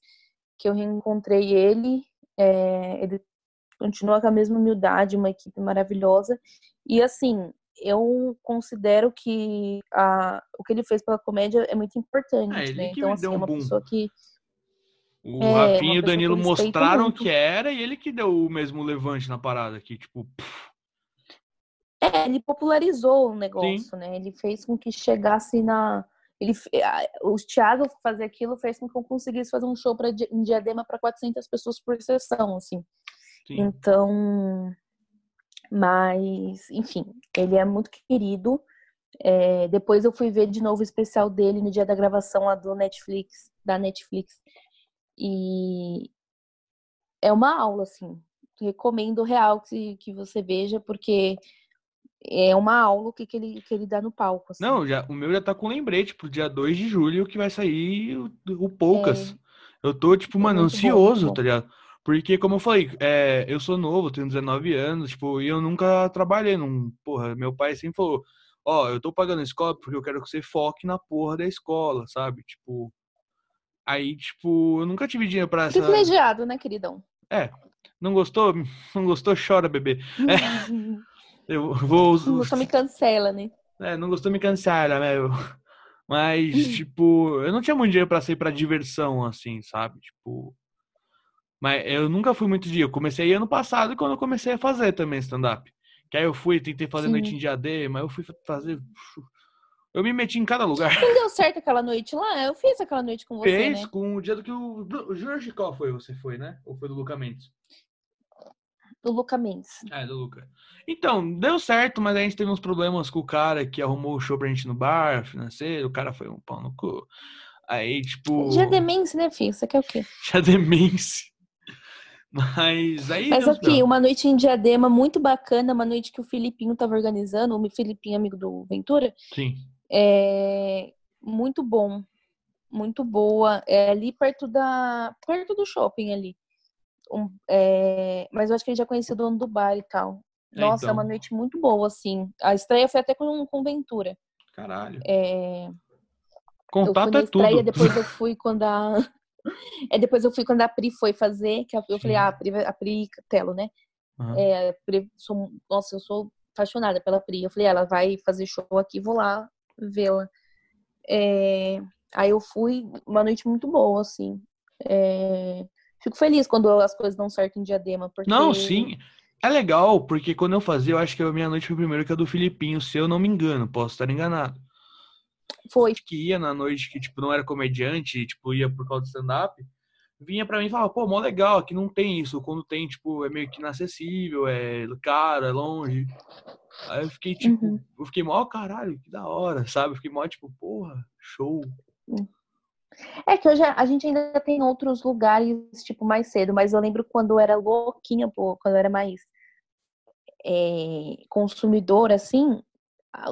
que eu reencontrei ele. É, ele continua com a mesma humildade, uma equipe maravilhosa. E assim, eu considero que a, o que ele fez pela comédia é muito importante, é, né? Então, assim, é uma boom. pessoa que. O é, Rafinha e o Danilo mostraram muito. que era e ele que deu o mesmo levante na parada aqui, tipo. É, ele popularizou o negócio, Sim. né? Ele fez com que chegasse na, ele, o Thiago fazer aquilo fez com que eu conseguisse fazer um show para em Diadema para 400 pessoas por sessão, assim. Sim. Então, mas, enfim, ele é muito querido. É, depois eu fui ver de novo o especial dele no dia da gravação lá do Netflix, da Netflix. E é uma aula, assim. Recomendo real que, que você veja, porque é uma aula que, que, ele, que ele dá no palco. Assim. Não, já, o meu já tá com lembrete pro dia 2 de julho que vai sair o, o Poucas. É. Eu tô, tipo, é mano, ansioso, bom, tá ligado? Porque, como eu falei, é, eu sou novo, tenho 19 anos, tipo, e eu nunca trabalhei num. Porra, meu pai sempre falou: Ó, oh, eu tô pagando a escola porque eu quero que você foque na porra da escola, sabe? Tipo. Aí, tipo, eu nunca tive dinheiro pra essa. Privilegiado, né, queridão? É. Não gostou? *laughs* Não gostou? Chora, bebê. *laughs* É. *laughs* Eu vou. Não gostou, me cancela, né? É, não gostou, me cancela, né? Mas, tipo, eu não tinha muito dinheiro pra sair pra diversão, assim, sabe? Tipo. Mas eu nunca fui muito dia. Eu comecei ano passado quando eu comecei a fazer também stand-up. Que aí eu fui, tentei fazer Sim. noite em Diadema, mas eu fui fazer. Eu me meti em cada lugar. Não deu certo aquela noite lá? Eu fiz aquela noite com você, Fez, né? com o dia do que o... o Jorge qual foi? Você foi, né? Ou foi do Luca Mendes? Do Luca Mendes. É, do Luca. Então, deu certo, mas a gente teve uns problemas com o cara que arrumou o show pra gente no bar financeiro. O cara foi um pau no cu. Aí, tipo. Diademense, né, filho? Você quer o quê? *laughs* Diademense. Mas aí. Mas aqui, não. uma noite em Diadema muito bacana, uma noite que o Filipinho tava organizando, o Filipinho, amigo do Ventura, Sim. é muito bom, muito boa. É ali perto da. perto do shopping ali. Um- é, mas eu acho que ele já conhecia o dono do bar e tal. É, Nossa, é então. uma noite muito boa, assim. A estreia foi até com, com Ventura. Caralho. É, eu Contato fui na é estreia, tudo. depois eu fui quando a. *laughs* É, depois eu fui quando a Pri foi fazer, que eu falei, ah, a Pri, a Pri Telo, né? Aham. É, Pri- sou- nossa, eu sou apaixonada pela Pri. Eu falei, ela vai fazer show aqui, vou lá vê-la. É, aí eu fui, uma noite muito boa, assim. É, fico feliz quando as coisas dão certo em Diadema, porque... Não, sim. É legal, porque quando eu fazia, eu acho que a minha noite foi primeiro que a do Filipinho, se eu não me engano, posso estar enganado. Foi, Que ia na noite que, tipo, não era comediante, tipo, ia por causa do stand-up, vinha pra mim e falava, pô, mó legal, aqui não tem isso. Quando tem, tipo, é meio que inacessível, é caro, é longe. Aí eu fiquei, tipo, Uhum. eu fiquei mó, caralho, que da hora, sabe? Eu fiquei mó, tipo, porra, show. É que hoje a gente ainda tem outros lugares, tipo, mais cedo, mas eu lembro quando eu era louquinha, pô, quando eu era mais é, consumidor, assim,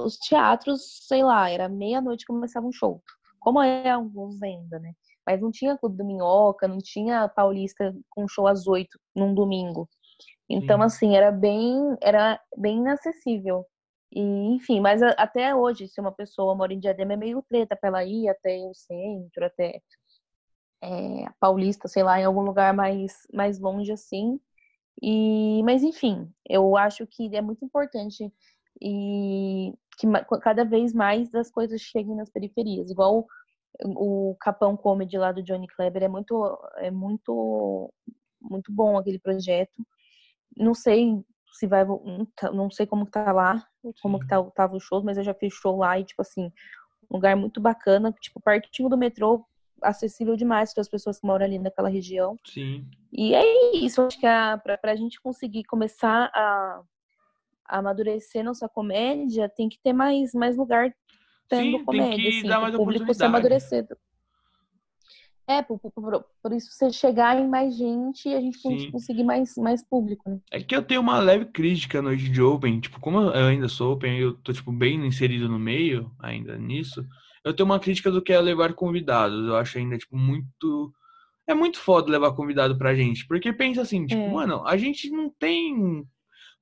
os teatros, sei lá, era meia-noite que começava um show. Como é alguns ainda, né? Mas não tinha Clube do Minhoca, não tinha Paulista com show às oito num domingo. Então, Sim. assim, era bem, era bem inacessível. E, enfim, mas a- até hoje, se uma pessoa mora em Diadema, é meio treta pra ela ir até o centro, até é, a Paulista, sei lá, em algum lugar mais, mais longe assim. E, mas, enfim, eu acho que é muito importante e que cada vez mais as coisas cheguem nas periferias. Igual o, o Capão Comedy lá do Johnny Kleber é muito, é muito, muito bom aquele projeto. Não sei se vai, vo- não tá- não sei como que tá lá, como Sim. que tá, tava o show, mas eu já fiz show lá e, tipo assim, um lugar muito bacana, tipo, pertinho do metrô, acessível demais para as pessoas que moram ali naquela região. Sim. E é isso, acho que a, pra, pra gente conseguir começar a, a amadurecer nossa comédia, tem que ter mais, mais lugar tendo Sim, tem comédia, que assim, dar mais público se oportunidade. É, por, por, por- isso você chegar em mais gente e a gente Sim. conseguir mais, mais público, né? É que eu tenho uma leve crítica noite de Open. Tipo, como eu ainda sou Open, eu tô, tipo, bem inserido no meio ainda nisso. Eu tenho uma crítica do que é levar convidados. Eu acho ainda, tipo, muito. É muito foda levar convidado pra gente. Porque pensa assim, tipo, É. mano, a gente não tem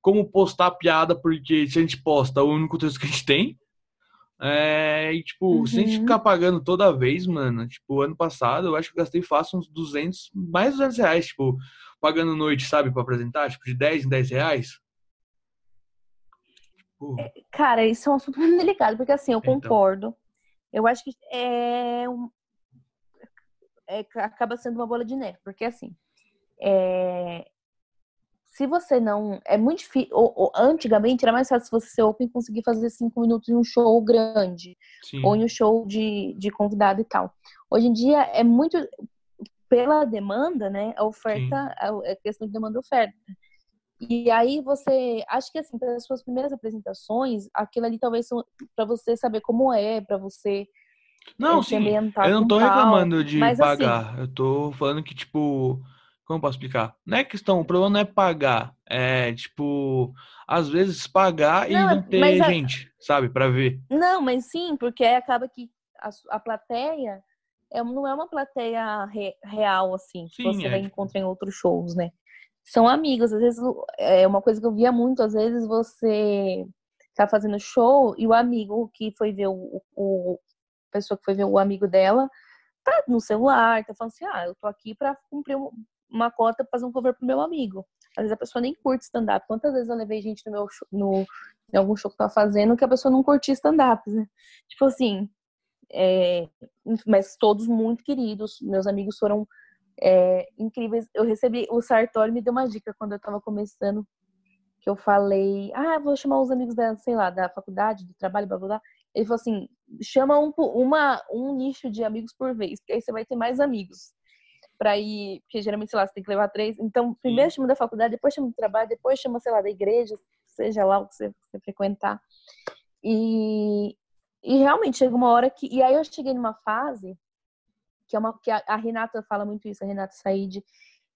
como postar piada, porque se a gente posta, é o único texto que a gente tem. É, e, tipo, se a gente Uhum. ficar pagando toda vez, mano, tipo, ano passado, eu acho que eu gastei fácil uns 200, mais de 200 reais, tipo, pagando noite, sabe, pra apresentar, tipo, de 10 em 10 reais. Tipo, Cara, isso é um assunto *laughs* muito delicado, porque assim, eu Então. concordo. Eu acho que é, um, é acaba sendo uma bola de neve, porque assim, é, se você não. É muito difícil. ou- ou Antigamente era mais fácil você ser open e conseguir fazer cinco minutos em um show grande, sim, ou em um show de, de convidado e tal. Hoje em dia é muito. Pela demanda, né? A oferta, a- é questão de demanda e oferta. E aí você, acho que assim, para as suas primeiras apresentações, aquilo ali talvez para você saber como é, para você Não, se sim, eu não tô reclamando de Mas, assim- pagar, eu tô falando que, tipo, como eu posso explicar? Não é questão, o problema não é pagar, é, tipo, às vezes pagar e Não, não ter a- gente, sabe, pra ver. Não, mas sim, porque acaba que a, a plateia é, não é uma plateia re- real, assim, que Sim, você é, vai tipo- encontrar em outros shows, né? São amigos, às vezes é uma coisa que eu via muito, às vezes você tá fazendo show e o amigo que foi ver o, o a pessoa que foi ver o amigo dela tá no celular, tá falando assim, ah, eu tô aqui pra cumprir um- uma cota pra fazer um cover pro meu amigo. Às vezes a pessoa nem curte stand-up. Quantas vezes eu levei gente no meu no, em algum show que eu tava fazendo que a pessoa não curtia stand-up, né? Tipo assim, é, mas todos muito queridos. Meus amigos foram é, incríveis. Eu recebi, o Sartori me deu uma dica quando eu tava começando, que eu falei, ah, vou chamar os amigos da, sei lá, da faculdade, do trabalho, blá blá blá. Ele falou assim, chama um, uma, um nicho de amigos por vez, porque aí você vai ter mais amigos. Pra ir, porque geralmente, sei lá, você tem que levar três. Então, primeiro chama da faculdade, depois chama do trabalho, depois chama, sei lá, da igreja, seja lá o que você, você frequentar. E, e realmente chega uma hora que. E aí eu cheguei numa fase que é uma que a, a Renata fala muito isso, a Renata Said,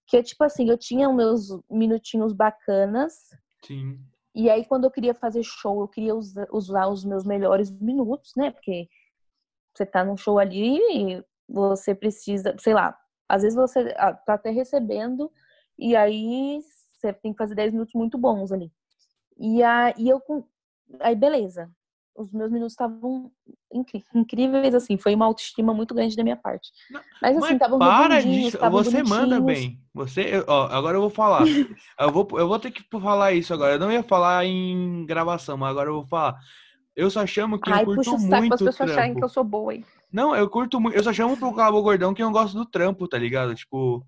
Que tipo assim, eu tinha meus minutinhos bacanas. Sim. E aí, quando eu queria fazer show, eu queria usar, usar os meus melhores minutos, né? Porque você tá num show ali e você precisa, sei lá, às vezes você ah, tá até recebendo e aí você tem que fazer 10 minutos muito bons ali. E aí eu aí beleza. Os meus minutos estavam incríveis, assim, foi uma autoestima muito grande da minha parte. Mas assim, estavam Para disso, você manda bem. Você, ó, agora eu vou falar. eu vou eu vou ter que falar isso agora. Eu não ia falar em gravação, mas agora eu vou falar. Eu só chamo que Ai, eu curto puxa o muito saco para as pessoas acharem que eu sou boa, hein? Não, eu curto muito. Eu só chamo pro Cabo Gordão que eu gosto do trampo, tá ligado? Tipo.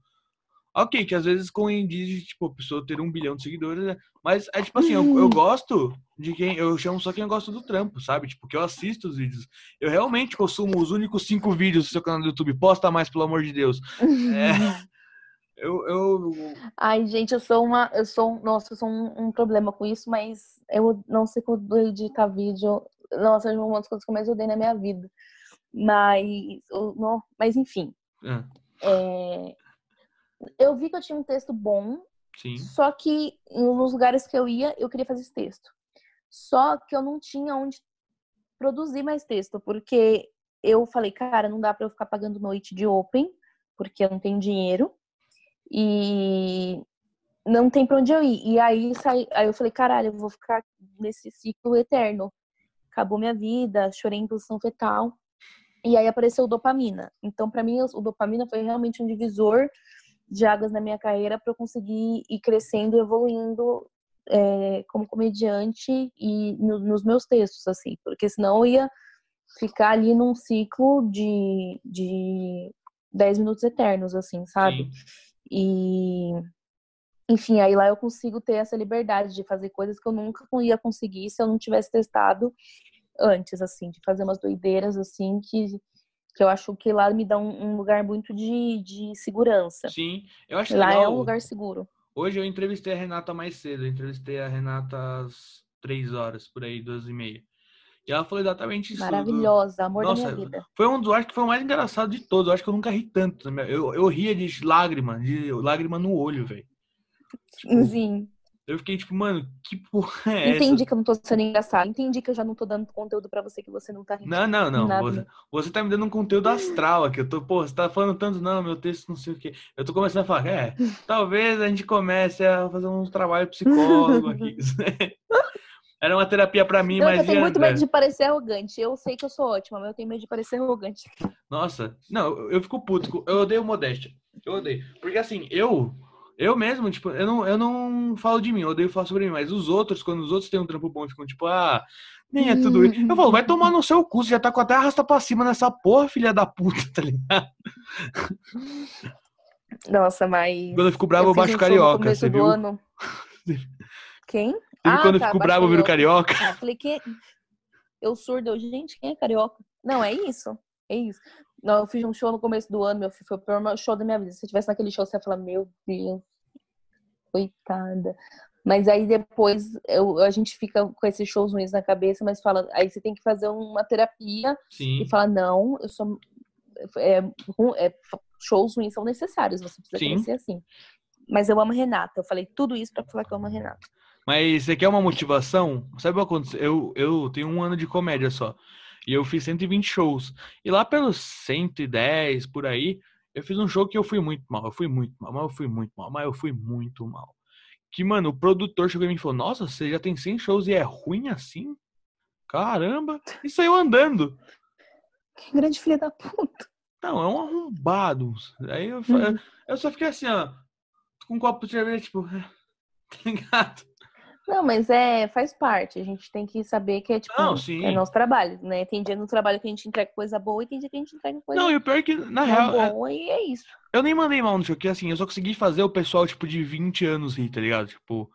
Ok, que às vezes coincide, tipo, a pessoa ter um bilhão de seguidores, né? Mas é tipo assim, eu, eu gosto de quem. Eu chamo só quem eu gosto do trampo, sabe? Tipo, que eu assisto os vídeos. Eu realmente consumo os únicos cinco vídeos do seu canal do YouTube. Posta mais, pelo amor de Deus. É, *laughs* eu, eu. Ai, gente, eu sou uma. Eu sou. Nossa, eu sou um, um problema com isso, mas eu não sei quando eu editar vídeo. Nossa, é uma das coisas que eu mais odeio na minha vida. Mas. não, mas enfim. Ah, é, eu vi que eu tinha um texto bom, sim. só que nos lugares que eu ia, eu queria fazer esse texto. Só que eu não tinha onde produzir mais texto, porque eu falei, cara, não dá pra eu ficar pagando noite de open, porque eu não tenho dinheiro. E não tem pra onde eu ir. E aí, aí eu falei, caralho, eu vou ficar nesse ciclo eterno. Acabou minha vida, chorei em posição fetal. E aí apareceu dopamina. Então, pra mim, o dopamina foi realmente um divisor de águas na minha carreira para eu conseguir ir crescendo, evoluindo é, como comediante e no- nos meus textos, assim, porque senão eu ia ficar ali num ciclo de, de 10 minutos eternos, assim, sabe? Sim. E, enfim, aí lá eu consigo ter essa liberdade de fazer coisas que eu nunca ia conseguir se eu não tivesse testado antes, assim, de fazer umas doideiras, assim, que, que eu acho que lá me dá um, um lugar muito de, de segurança. Sim. Eu acho Lá legal. é um lugar seguro. Hoje eu entrevistei a Renata mais cedo. Eu entrevistei a Renata às três horas, por aí, duas e meia. E ela falou exatamente isso. do- Maravilhosa, amor Nossa, da minha vida. Foi um dos, acho que foi o mais engraçado de todos. Eu acho que eu nunca ri tanto. né? Eu, eu ria de lágrima, de lágrima no olho, velho. Tipo, Sim. Eu fiquei tipo, mano, que porra é Entendi essa? que eu não tô sendo engraçada. Entendi que eu já não tô dando conteúdo pra você que você não tá rindo. Não, não, não. Nada. Você, você tá me dando um conteúdo astral aqui. Eu tô, pô, você tá falando tanto, não, meu texto não sei o quê. Eu tô começando a falar, é, *laughs* talvez a gente comece a fazer um trabalho psicólogo aqui. *laughs* Era uma terapia pra mim, Não, mas eu tenho muito medo de parecer arrogante. Eu sei que eu sou ótima, mas eu tenho medo de parecer arrogante. Nossa, não, eu- eu fico puto. Eu odeio modéstia. Eu odeio. Porque assim, eu, eu mesmo, tipo, eu não, eu não falo de mim, eu odeio falar sobre mim, mas os outros, quando os outros têm um trampo bom, ficam tipo, ah, nem é tudo isso. Eu falo, vai tomar no seu cu, você já tá com até arrasta pra cima nessa porra, filha da puta, *laughs* tá ligado? Nossa, mas. Quando eu fico bravo, eu, fiz baixo um carioca, *laughs* você viu? ano. Quem? Ah, quando eu tá, fico baixo bravo, eu viro carioca? Ah, falei que eu surdo, eu, gente, quem é carioca? Não, é isso. É isso. Não, eu fiz um show no começo do ano, meu filho, foi o pior show da minha vida. Se eu tivesse naquele show, você ia falar, meu Deus, coitada. Mas aí depois eu, a gente fica com esses shows ruins na cabeça, mas fala, aí você tem que fazer uma terapia Sim. e fala, não, eu sou. É, é, shows ruins são necessários, você precisa Sim. crescer assim. Mas eu amo Renata. Eu falei tudo isso pra falar que eu amo Renata. Mas você quer uma motivação? Sabe o que aconteceu? Eu, eu tenho um ano de comédia só. E eu fiz 120 shows. E lá pelos 110, por aí, eu fiz um show que eu fui muito mal. Eu fui muito mal, mas eu fui muito mal, mas eu fui muito mal. Que, mano, o produtor chegou em mim e falou: Nossa, você já tem 100 shows e é ruim assim? Caramba! E saiu andando. Que grande filha da puta. Não, é um arrombado. Aí eu, Uhum. eu só fiquei assim, ó, com um copo de cerveja, tipo, *laughs* tá ligado? Não, mas é, faz parte. A gente tem que saber que é tipo, Não, sim. é nosso trabalho, né? Tem dia no trabalho que a gente entrega coisa boa e tem dia que a gente entrega coisa Não, e o pior é que, na não real, é- boa e é isso. Eu nem mandei mal no show, que assim, eu só consegui fazer o pessoal, tipo, de 20 anos rir, tá ligado? Tipo,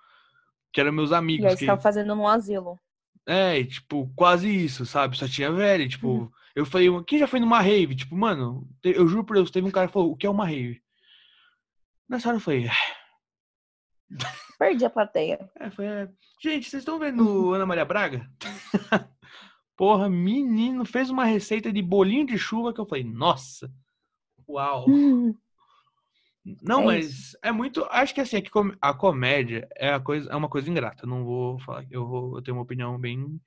que eram meus E amigos. aí você Que... tava fazendo num asilo. É, e, tipo, quase isso, sabe? Só tinha velho, e, tipo, Uhum. eu falei, quem já foi numa rave? Tipo, mano, eu juro por Deus, teve um cara que falou, o que é uma rave? Nessa hora eu falei, Perdi a plateia. é, foi, é. gente, vocês estão vendo Ana Maria Braga? *laughs* Porra, menino, fez uma receita de bolinho de chuva que eu falei, nossa, uau. *laughs* Não, É mas é muito. Acho que assim, é a comédia é, a coisa, é uma coisa ingrata. Não vou falar. Eu, vou, eu tenho uma opinião bem.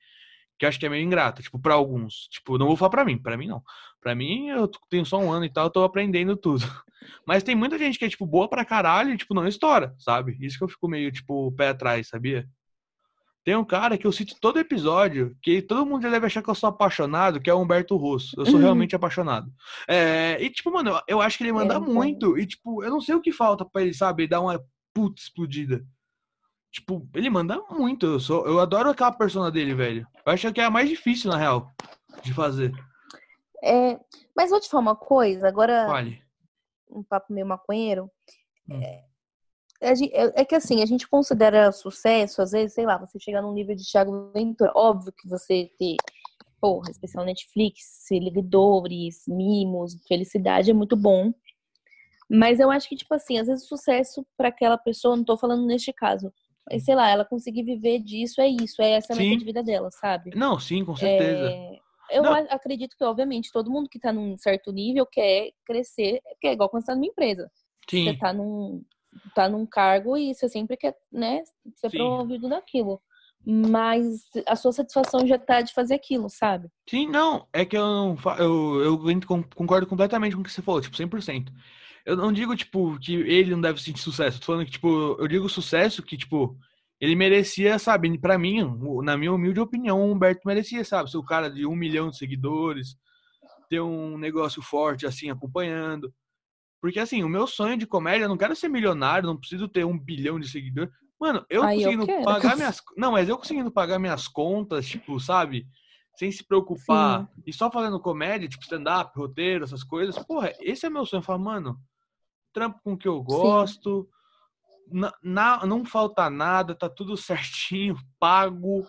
Que acho que é meio ingrata, tipo, pra alguns. Tipo, não vou falar pra mim, pra mim não. Pra mim, eu tenho só um ano e tal, eu tô aprendendo tudo. *laughs* Mas tem muita gente que é, tipo, boa pra caralho e, tipo, não estoura, sabe? Isso que eu fico meio, tipo, pé atrás, sabia? Tem um cara que eu cito todo episódio, que todo mundo já deve achar que eu sou apaixonado, que é o Humberto Rosso. Eu sou Uhum. realmente apaixonado. É, e, tipo, mano, eu- eu acho que ele manda muito bom. muito. E, tipo, eu não sei o que falta pra ele, sabe? Dar uma puta explodida. Tipo, ele manda muito. Eu, sou, eu adoro aquela persona dele, velho. Eu acho que é a mais difícil, na real, de fazer. É, mas vou te falar uma coisa, agora um papo meio maconheiro. Hum. É, é- é que assim, a gente considera sucesso, às vezes, sei lá, você chegar num nível de Thiago Ventura. Óbvio que você ter, porra, especial Netflix, seguidores, mimos, felicidade é muito bom. Mas eu acho que, tipo assim, às vezes o sucesso para aquela pessoa, não tô falando neste caso, sei lá, ela conseguir viver disso é isso, é essa a meta de vida dela, sabe? Não, sim, com certeza. É, eu Não. acredito que, obviamente, todo mundo que tá num certo nível quer crescer, que é igual quando você tá numa empresa. sim. Você tá num, tá num cargo e você sempre quer, né, ser Sim. promovido naquilo. Mas a sua satisfação já tá de fazer aquilo, sabe? Sim, não, é que eu não eu, eu concordo completamente com o que você falou, tipo, 100%. Eu não digo, tipo, que ele não deve sentir sucesso. Tô falando que, tipo, eu digo sucesso que, tipo, ele merecia, sabe? Pra mim, na minha humilde opinião, o Humberto merecia, sabe? Ser o cara de um milhão de seguidores, ter um negócio forte, assim, acompanhando. Porque, assim, o meu sonho de comédia, eu não quero ser milionário, não preciso ter um bilhão de seguidores. Mano, eu Ai, eu conseguindo quero. pagar minhas. *laughs* Não, mas eu conseguindo pagar minhas contas, tipo, sabe? Sem se preocupar. E só fazendo comédia, tipo, stand-up, roteiro, essas coisas. Porra, esse é meu sonho. Falar, mano, trampo com o que eu gosto. Na, na- não falta nada, tá tudo *laughs* certinho, pago.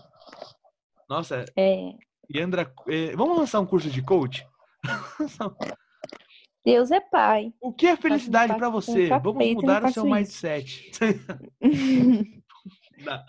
Nossa, É, Yandra, eh, vamos lançar um curso de coach? *laughs* Deus é pai. O que é felicidade um você? Vamos e não mudar o seu isso. *laughs* mindset.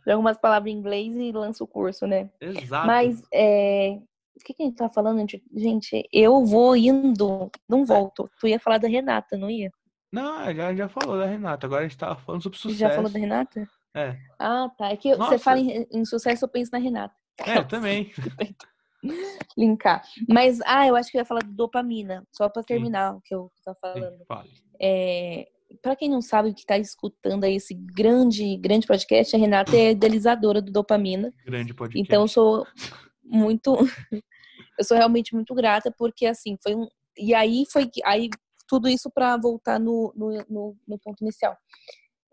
Joga umas palavras em inglês e lança o curso, né? Exato. Mas, é... o que, que a gente tá falando? gente? Gente, eu vou indo, não volto. Tu ia falar da Renata, não ia? Não, já, já falou da Renata. Agora a gente tava falando sobre sucesso. Já falou da Renata? É. Ah, tá. É que você Nossa. fala em, em sucesso, eu penso na Renata. É, também. *laughs* Linkar. Mas, ah, eu acho que eu ia falar de dopamina, só pra terminar o que eu tava falando. Sim, fale. É, para quem não sabe que tá escutando aí esse grande, grande podcast, a Renata é idealizadora do dopamina. Grande podcast. Então, eu sou muito. *laughs* eu sou realmente muito grata, porque assim, foi um. E aí foi que. Aí, tudo isso para voltar no, no, no, no ponto inicial.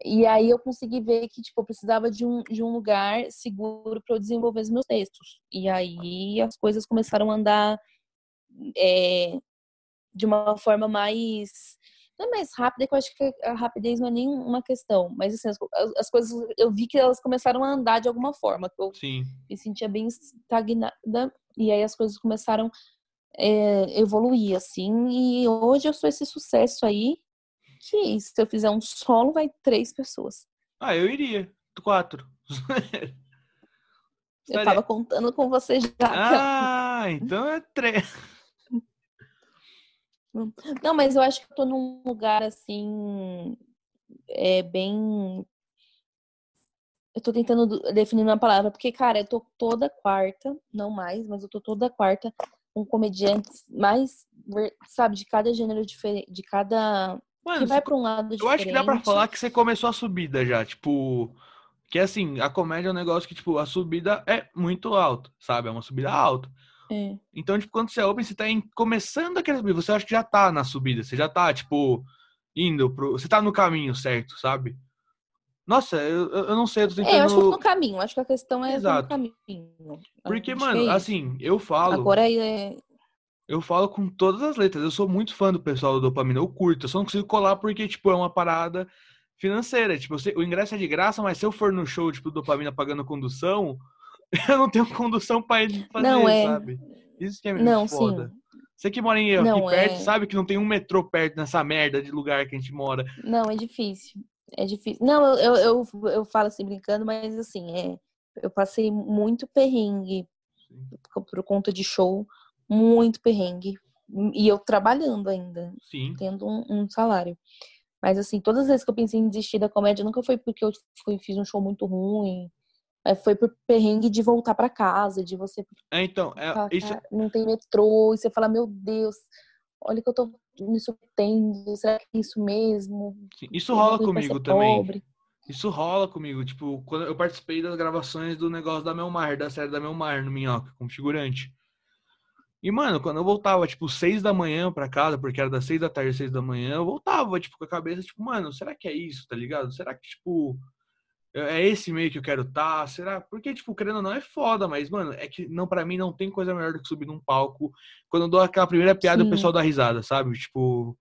E aí eu consegui ver que, tipo, eu precisava de um, de um lugar seguro para eu desenvolver os meus textos. E aí as coisas começaram a andar é, de uma forma mais. Não é mais rápida, que eu acho que a rapidez não é nem uma questão. Mas assim, as, as coisas, eu vi que elas começaram a andar de alguma forma. Que eu Sim. me sentia bem estagnada e aí as coisas começaram a evoluir assim e hoje eu sou esse sucesso aí que se eu fizer um solo vai três pessoas Ah, eu iria. Quatro. *laughs* eu tava contando com você já Ah, então é três. *laughs* não mas eu acho que eu tô num lugar assim é bem eu tô tentando do- definir uma palavra porque cara eu tô toda quarta não mais mas eu tô toda quarta com comediantes mais sabe de cada gênero diferente de cada que Mano, vai pra um lado eu acho que dá pra diferente. falar que você começou a subida já. Tipo. Que assim, a comédia é um negócio que, tipo, a subida é muito alta, sabe? É uma subida alta. É. Então, tipo, quando você é open, você tá em- começando aquele subir. Você acha que já tá na subida. Você já tá, tipo, indo pro. Você tá no caminho certo, sabe? Nossa, eu, eu não sei, eu tô tentando. É, eu acho que eu tô no caminho. Acho que a questão é Exato. no caminho. Porque, mano, é assim, eu falo. Agora é. Eu falo com todas as letras. Eu sou muito fã do pessoal do Dopamina. Eu curto. Eu só não consigo colar porque, tipo, é uma parada financeira. Tipo, sei- o ingresso é de graça, mas se eu for no show, tipo, do Dopamina pagando condução, *laughs* eu não tenho condução pra ele fazer, Não, é- sabe? Isso que é Não, foda. sim. Você que mora em aqui Não, perto, é- sabe que não tem um metrô perto nessa merda de lugar que a gente mora. Não, é difícil. É difícil. Não, eu, eu, eu, eu falo assim brincando, mas assim, é, eu passei muito perrengue por, por conta de show, muito perrengue. E eu trabalhando ainda, Sim. tendo um, um salário. Mas assim, todas as vezes que eu pensei em desistir da comédia, nunca foi porque eu fui, fiz um show muito ruim. Foi por perrengue de voltar para casa, de você. É, então, é, isso... não tem metrô, e você fala, meu Deus, olha que eu tô me surpreendendo, será que é isso mesmo? Sim, isso rola comigo também. Pobre. Isso rola comigo. Tipo, quando eu participei das gravações do negócio da Melmar, da série da Melmar no Minhoca, como figurante. E, mano, quando eu voltava, tipo, seis da manhã pra casa, porque era das seis da tarde, seis da manhã, eu voltava, tipo, com a cabeça, tipo, mano, será que é isso, tá ligado? Será que, tipo, é esse meio que eu quero estar? Tá? Será? Porque, tipo, querendo ou não, é foda, mas, mano, é que não, para mim não tem coisa melhor do que subir num palco. Quando eu dou aquela primeira piada, Sim. o pessoal dá risada, sabe? Tipo,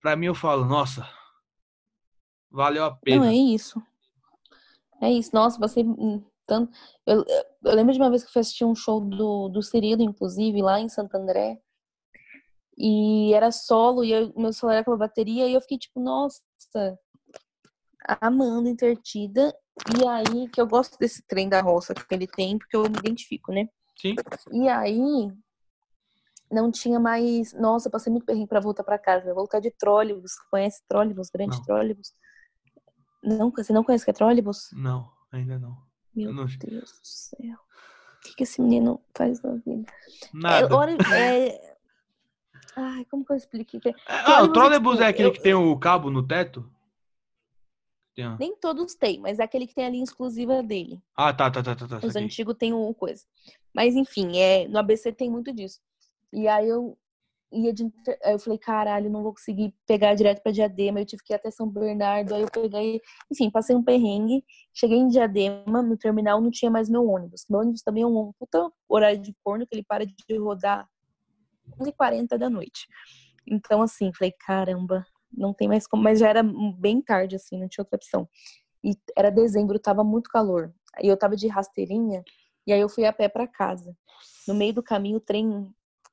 pra mim eu falo, nossa, valeu a pena. Não, é isso. É isso. Nossa, você tanto. Eu, eu lembro de uma vez que eu fui assistir um show do, do Cirilo, inclusive, lá em Santo André. E era solo, e eu, meu celular com a bateria, e eu fiquei tipo, nossa, amando Intertida. E aí, que eu gosto desse trem da roça que ele tem, porque eu me identifico, né? Sim. E aí, não tinha mais. Nossa, passei muito perrengue pra voltar pra casa. Voltar de trólebus. Conhece trólebus? Grande não. trólebus? Não, você não conhece que é trólebus? Não, ainda não. Meu não... Deus do céu. O que, que esse menino faz na vida? Nada. É, hora, *laughs* é... Ai, como que eu explico? É, ah, o trolebus é aquele eu... que tem o cabo no teto? Tem... Nem todos têm, mas é aquele que tem a linha exclusiva dele. Ah, tá, tá, tá, tá. tá Os antigos tem uma coisa. Mas enfim, é, no ABC tem muito disso. E aí eu ia de, eu falei, caralho, não vou conseguir pegar direto para Diadema, eu tive que ir até São Bernardo, aí eu peguei, enfim, passei um perrengue, cheguei em Diadema, no terminal não tinha mais meu ônibus. Meu ônibus também é um puta horário de corno, que ele para de rodar 11h40 da noite. Então, assim, falei, caramba, não tem mais como, mas já era bem tarde, assim, não tinha outra opção. E era dezembro, tava muito calor. E eu tava de rasteirinha, e aí eu fui a pé para casa. No meio do caminho, o trem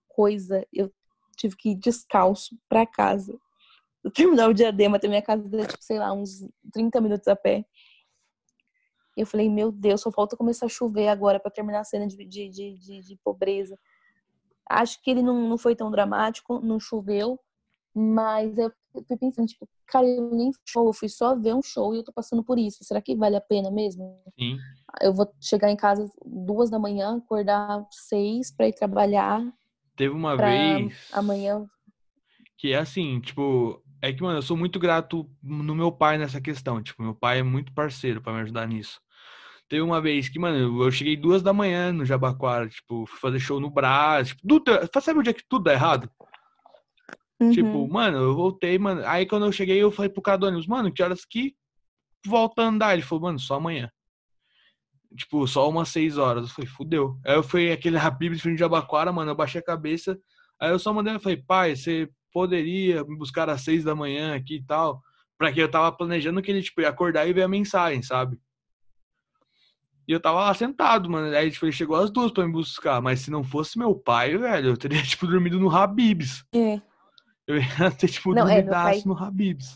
coisa, eu tive que ir descalço para casa. Eu terminar o diadema até minha casa, tipo, sei lá, uns 30 minutos a pé. Eu falei, meu Deus, só falta começar a chover agora para terminar a cena de, de, de, de, pobreza. Acho que ele não, não foi tão dramático, não choveu, mas eu fui pensando, tipo, cara, eu nem show, eu fui só ver um show e eu tô passando por isso. Será que vale a pena mesmo? Sim. Eu vou chegar em casa duas da manhã, acordar seis para ir trabalhar Teve uma vez. Amanhã. Que é assim, tipo, é que, mano, eu sou muito grato no meu pai nessa questão. Tipo, meu pai é muito parceiro para me ajudar nisso. Teve uma vez que, mano, eu cheguei duas da manhã no Jabaquara, tipo, fui fazer show no Brás. Tipo, tudo, sabe o dia que tudo dá errado? Tipo, uhum. Tipo, mano, eu voltei, mano. Aí quando eu cheguei, eu falei pro Cadônimos, mano, que horas que volta a andar? Ele falou, mano, só amanhã. Tipo, só umas seis horas. Eu falei, fudeu. Aí eu fui aquele Habib de frente de Abaquara, mano. Eu baixei a cabeça. Aí eu só mandei, eu falei, pai, você poderia me buscar às seis da manhã aqui e tal? Pra que eu tava planejando que ele, tipo, ia acordar e ver a mensagem, sabe? E eu tava lá sentado, mano. Aí, tipo, ele chegou às duas pra me buscar. Mas se não fosse meu pai, velho, eu teria, *laughs* tipo, dormido no Habibs. É. Eu ia *laughs* ter, tipo, não, é, pai... no Habibs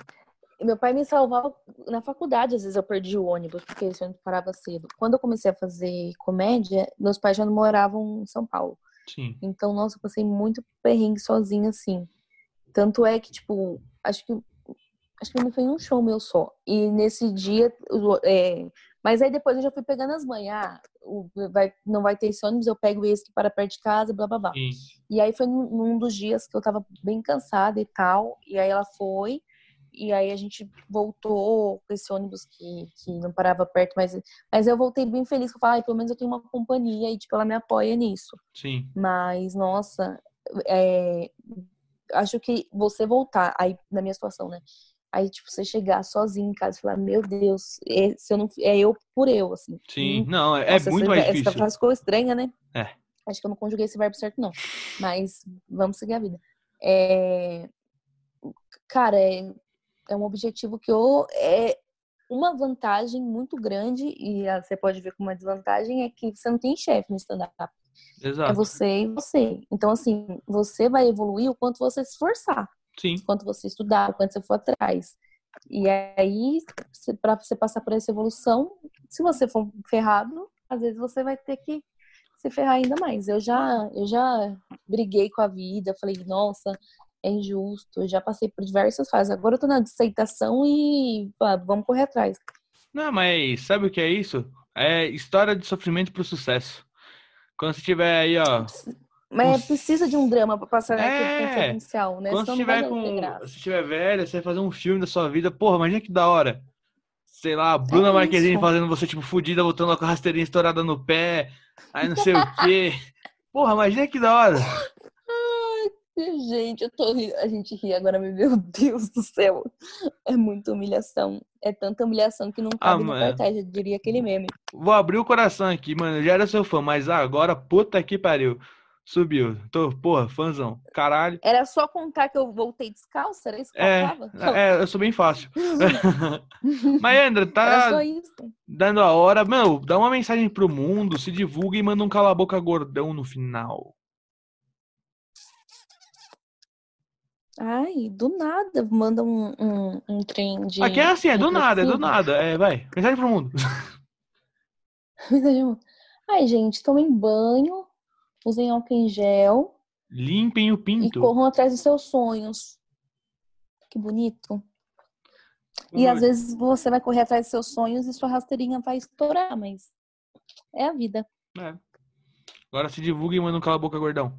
meu pai me salvava na faculdade, às vezes eu perdi o ônibus, porque esse ônibus parava cedo. Quando eu comecei a fazer comédia, meus pais já não moravam em São Paulo. Sim. Então, nossa, eu passei muito perrengue sozinha, assim. Tanto é que, tipo, acho que acho que não foi um show meu só. E nesse dia, é, mas aí depois eu já fui pegando as manhas. Ah, vai, não vai ter esse ônibus, eu pego esse que para perto de casa, blá blá blá. Sim. E aí foi num, num dos dias que eu tava bem cansada e tal. E aí ela foi. E aí a gente voltou com esse ônibus que, que não parava perto, mas, mas eu voltei bem feliz, que eu falei, ah, pelo menos eu tenho uma companhia e, tipo, ela me apoia nisso. Sim. Mas, nossa, é, acho que você voltar, aí, na minha situação, né? Aí, tipo, você chegar sozinho em casa e falar, meu Deus, é, se eu não, é eu por eu, assim. Sim, não, é, nossa, é muito mais difícil. Essa frase ficou estranha, né? É. Acho que eu não conjuguei esse verbo certo, não. *laughs* Mas vamos seguir a vida. É... Cara, é é um objetivo que ou é uma vantagem muito grande, e você pode ver como uma desvantagem, é que você não tem chefe no stand-up. É Exato. É você e você. Então, assim, você vai evoluir o quanto você se esforçar. Sim. Quanto você estudar, quanto você for atrás. E aí, para você passar por essa evolução, se você for ferrado, às vezes você vai ter que se ferrar ainda mais. Eu já, eu já briguei com a vida, falei, nossa, é injusto. Eu já passei por diversas fases. Agora eu tô na aceitação e pá, vamos correr atrás. Não, mas sabe o que é isso? É história de sofrimento pro sucesso. Quando você tiver aí, ó. Mas Os- precisa de um drama pra passar É. naquele potencial, né? Quando Senão tiver com. Se tiver velha, você vai fazer um filme da sua vida. Porra, imagina que da hora. Sei lá, a Bruna É Marquezine fazendo você, tipo, fudida, voltando com a rasteirinha estourada no pé. Aí não sei o quê. *laughs* Porra, imagina que da hora. Gente, eu tô ri- a gente ri agora, meu Deus do céu. É muita humilhação. É tanta humilhação que não cabe no mano. cartaz, eu diria aquele meme. Vou abrir o coração aqui, mano. Eu já era seu fã, mas agora, puta que pariu. Subiu. Tô, porra, fãzão. Caralho. Era só contar que eu voltei descalça? Era isso que É, é, eu sou bem fácil. *laughs* Mas, André, tá dando a hora. Meu, dá uma mensagem pro mundo, se divulga e manda um cala-boca gordão no final. Ai, do nada manda um, um, um trem de. Aqui é assim, é do nada, é do nada. É, vai. Mensagem pro mundo. *laughs* Ai, gente, tomem banho, usem álcool em gel Limpem o e pinto. corram atrás dos seus sonhos. Que bonito. E às vezes você vai correr atrás dos seus sonhos e sua rasteirinha vai estourar, mas é a vida. É. Agora se divulga e manda um cala-boca gordão.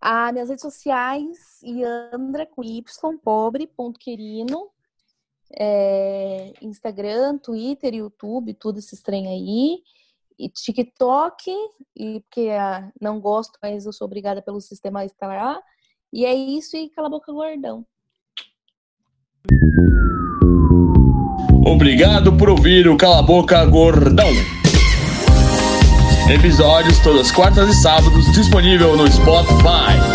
Ah, minhas redes sociais, Yandra com Y, pobre, ponto querino. É, Instagram, Twitter, YouTube, tudo esses trem aí. E TikTok, e porque ah, não gosto, mas eu sou obrigada pelo sistema a lá. E é isso, e cala a boca gordão. Obrigado por ouvir o Cala a Boca Gordão. Episódios todas quartas e sábados disponível no Spotify.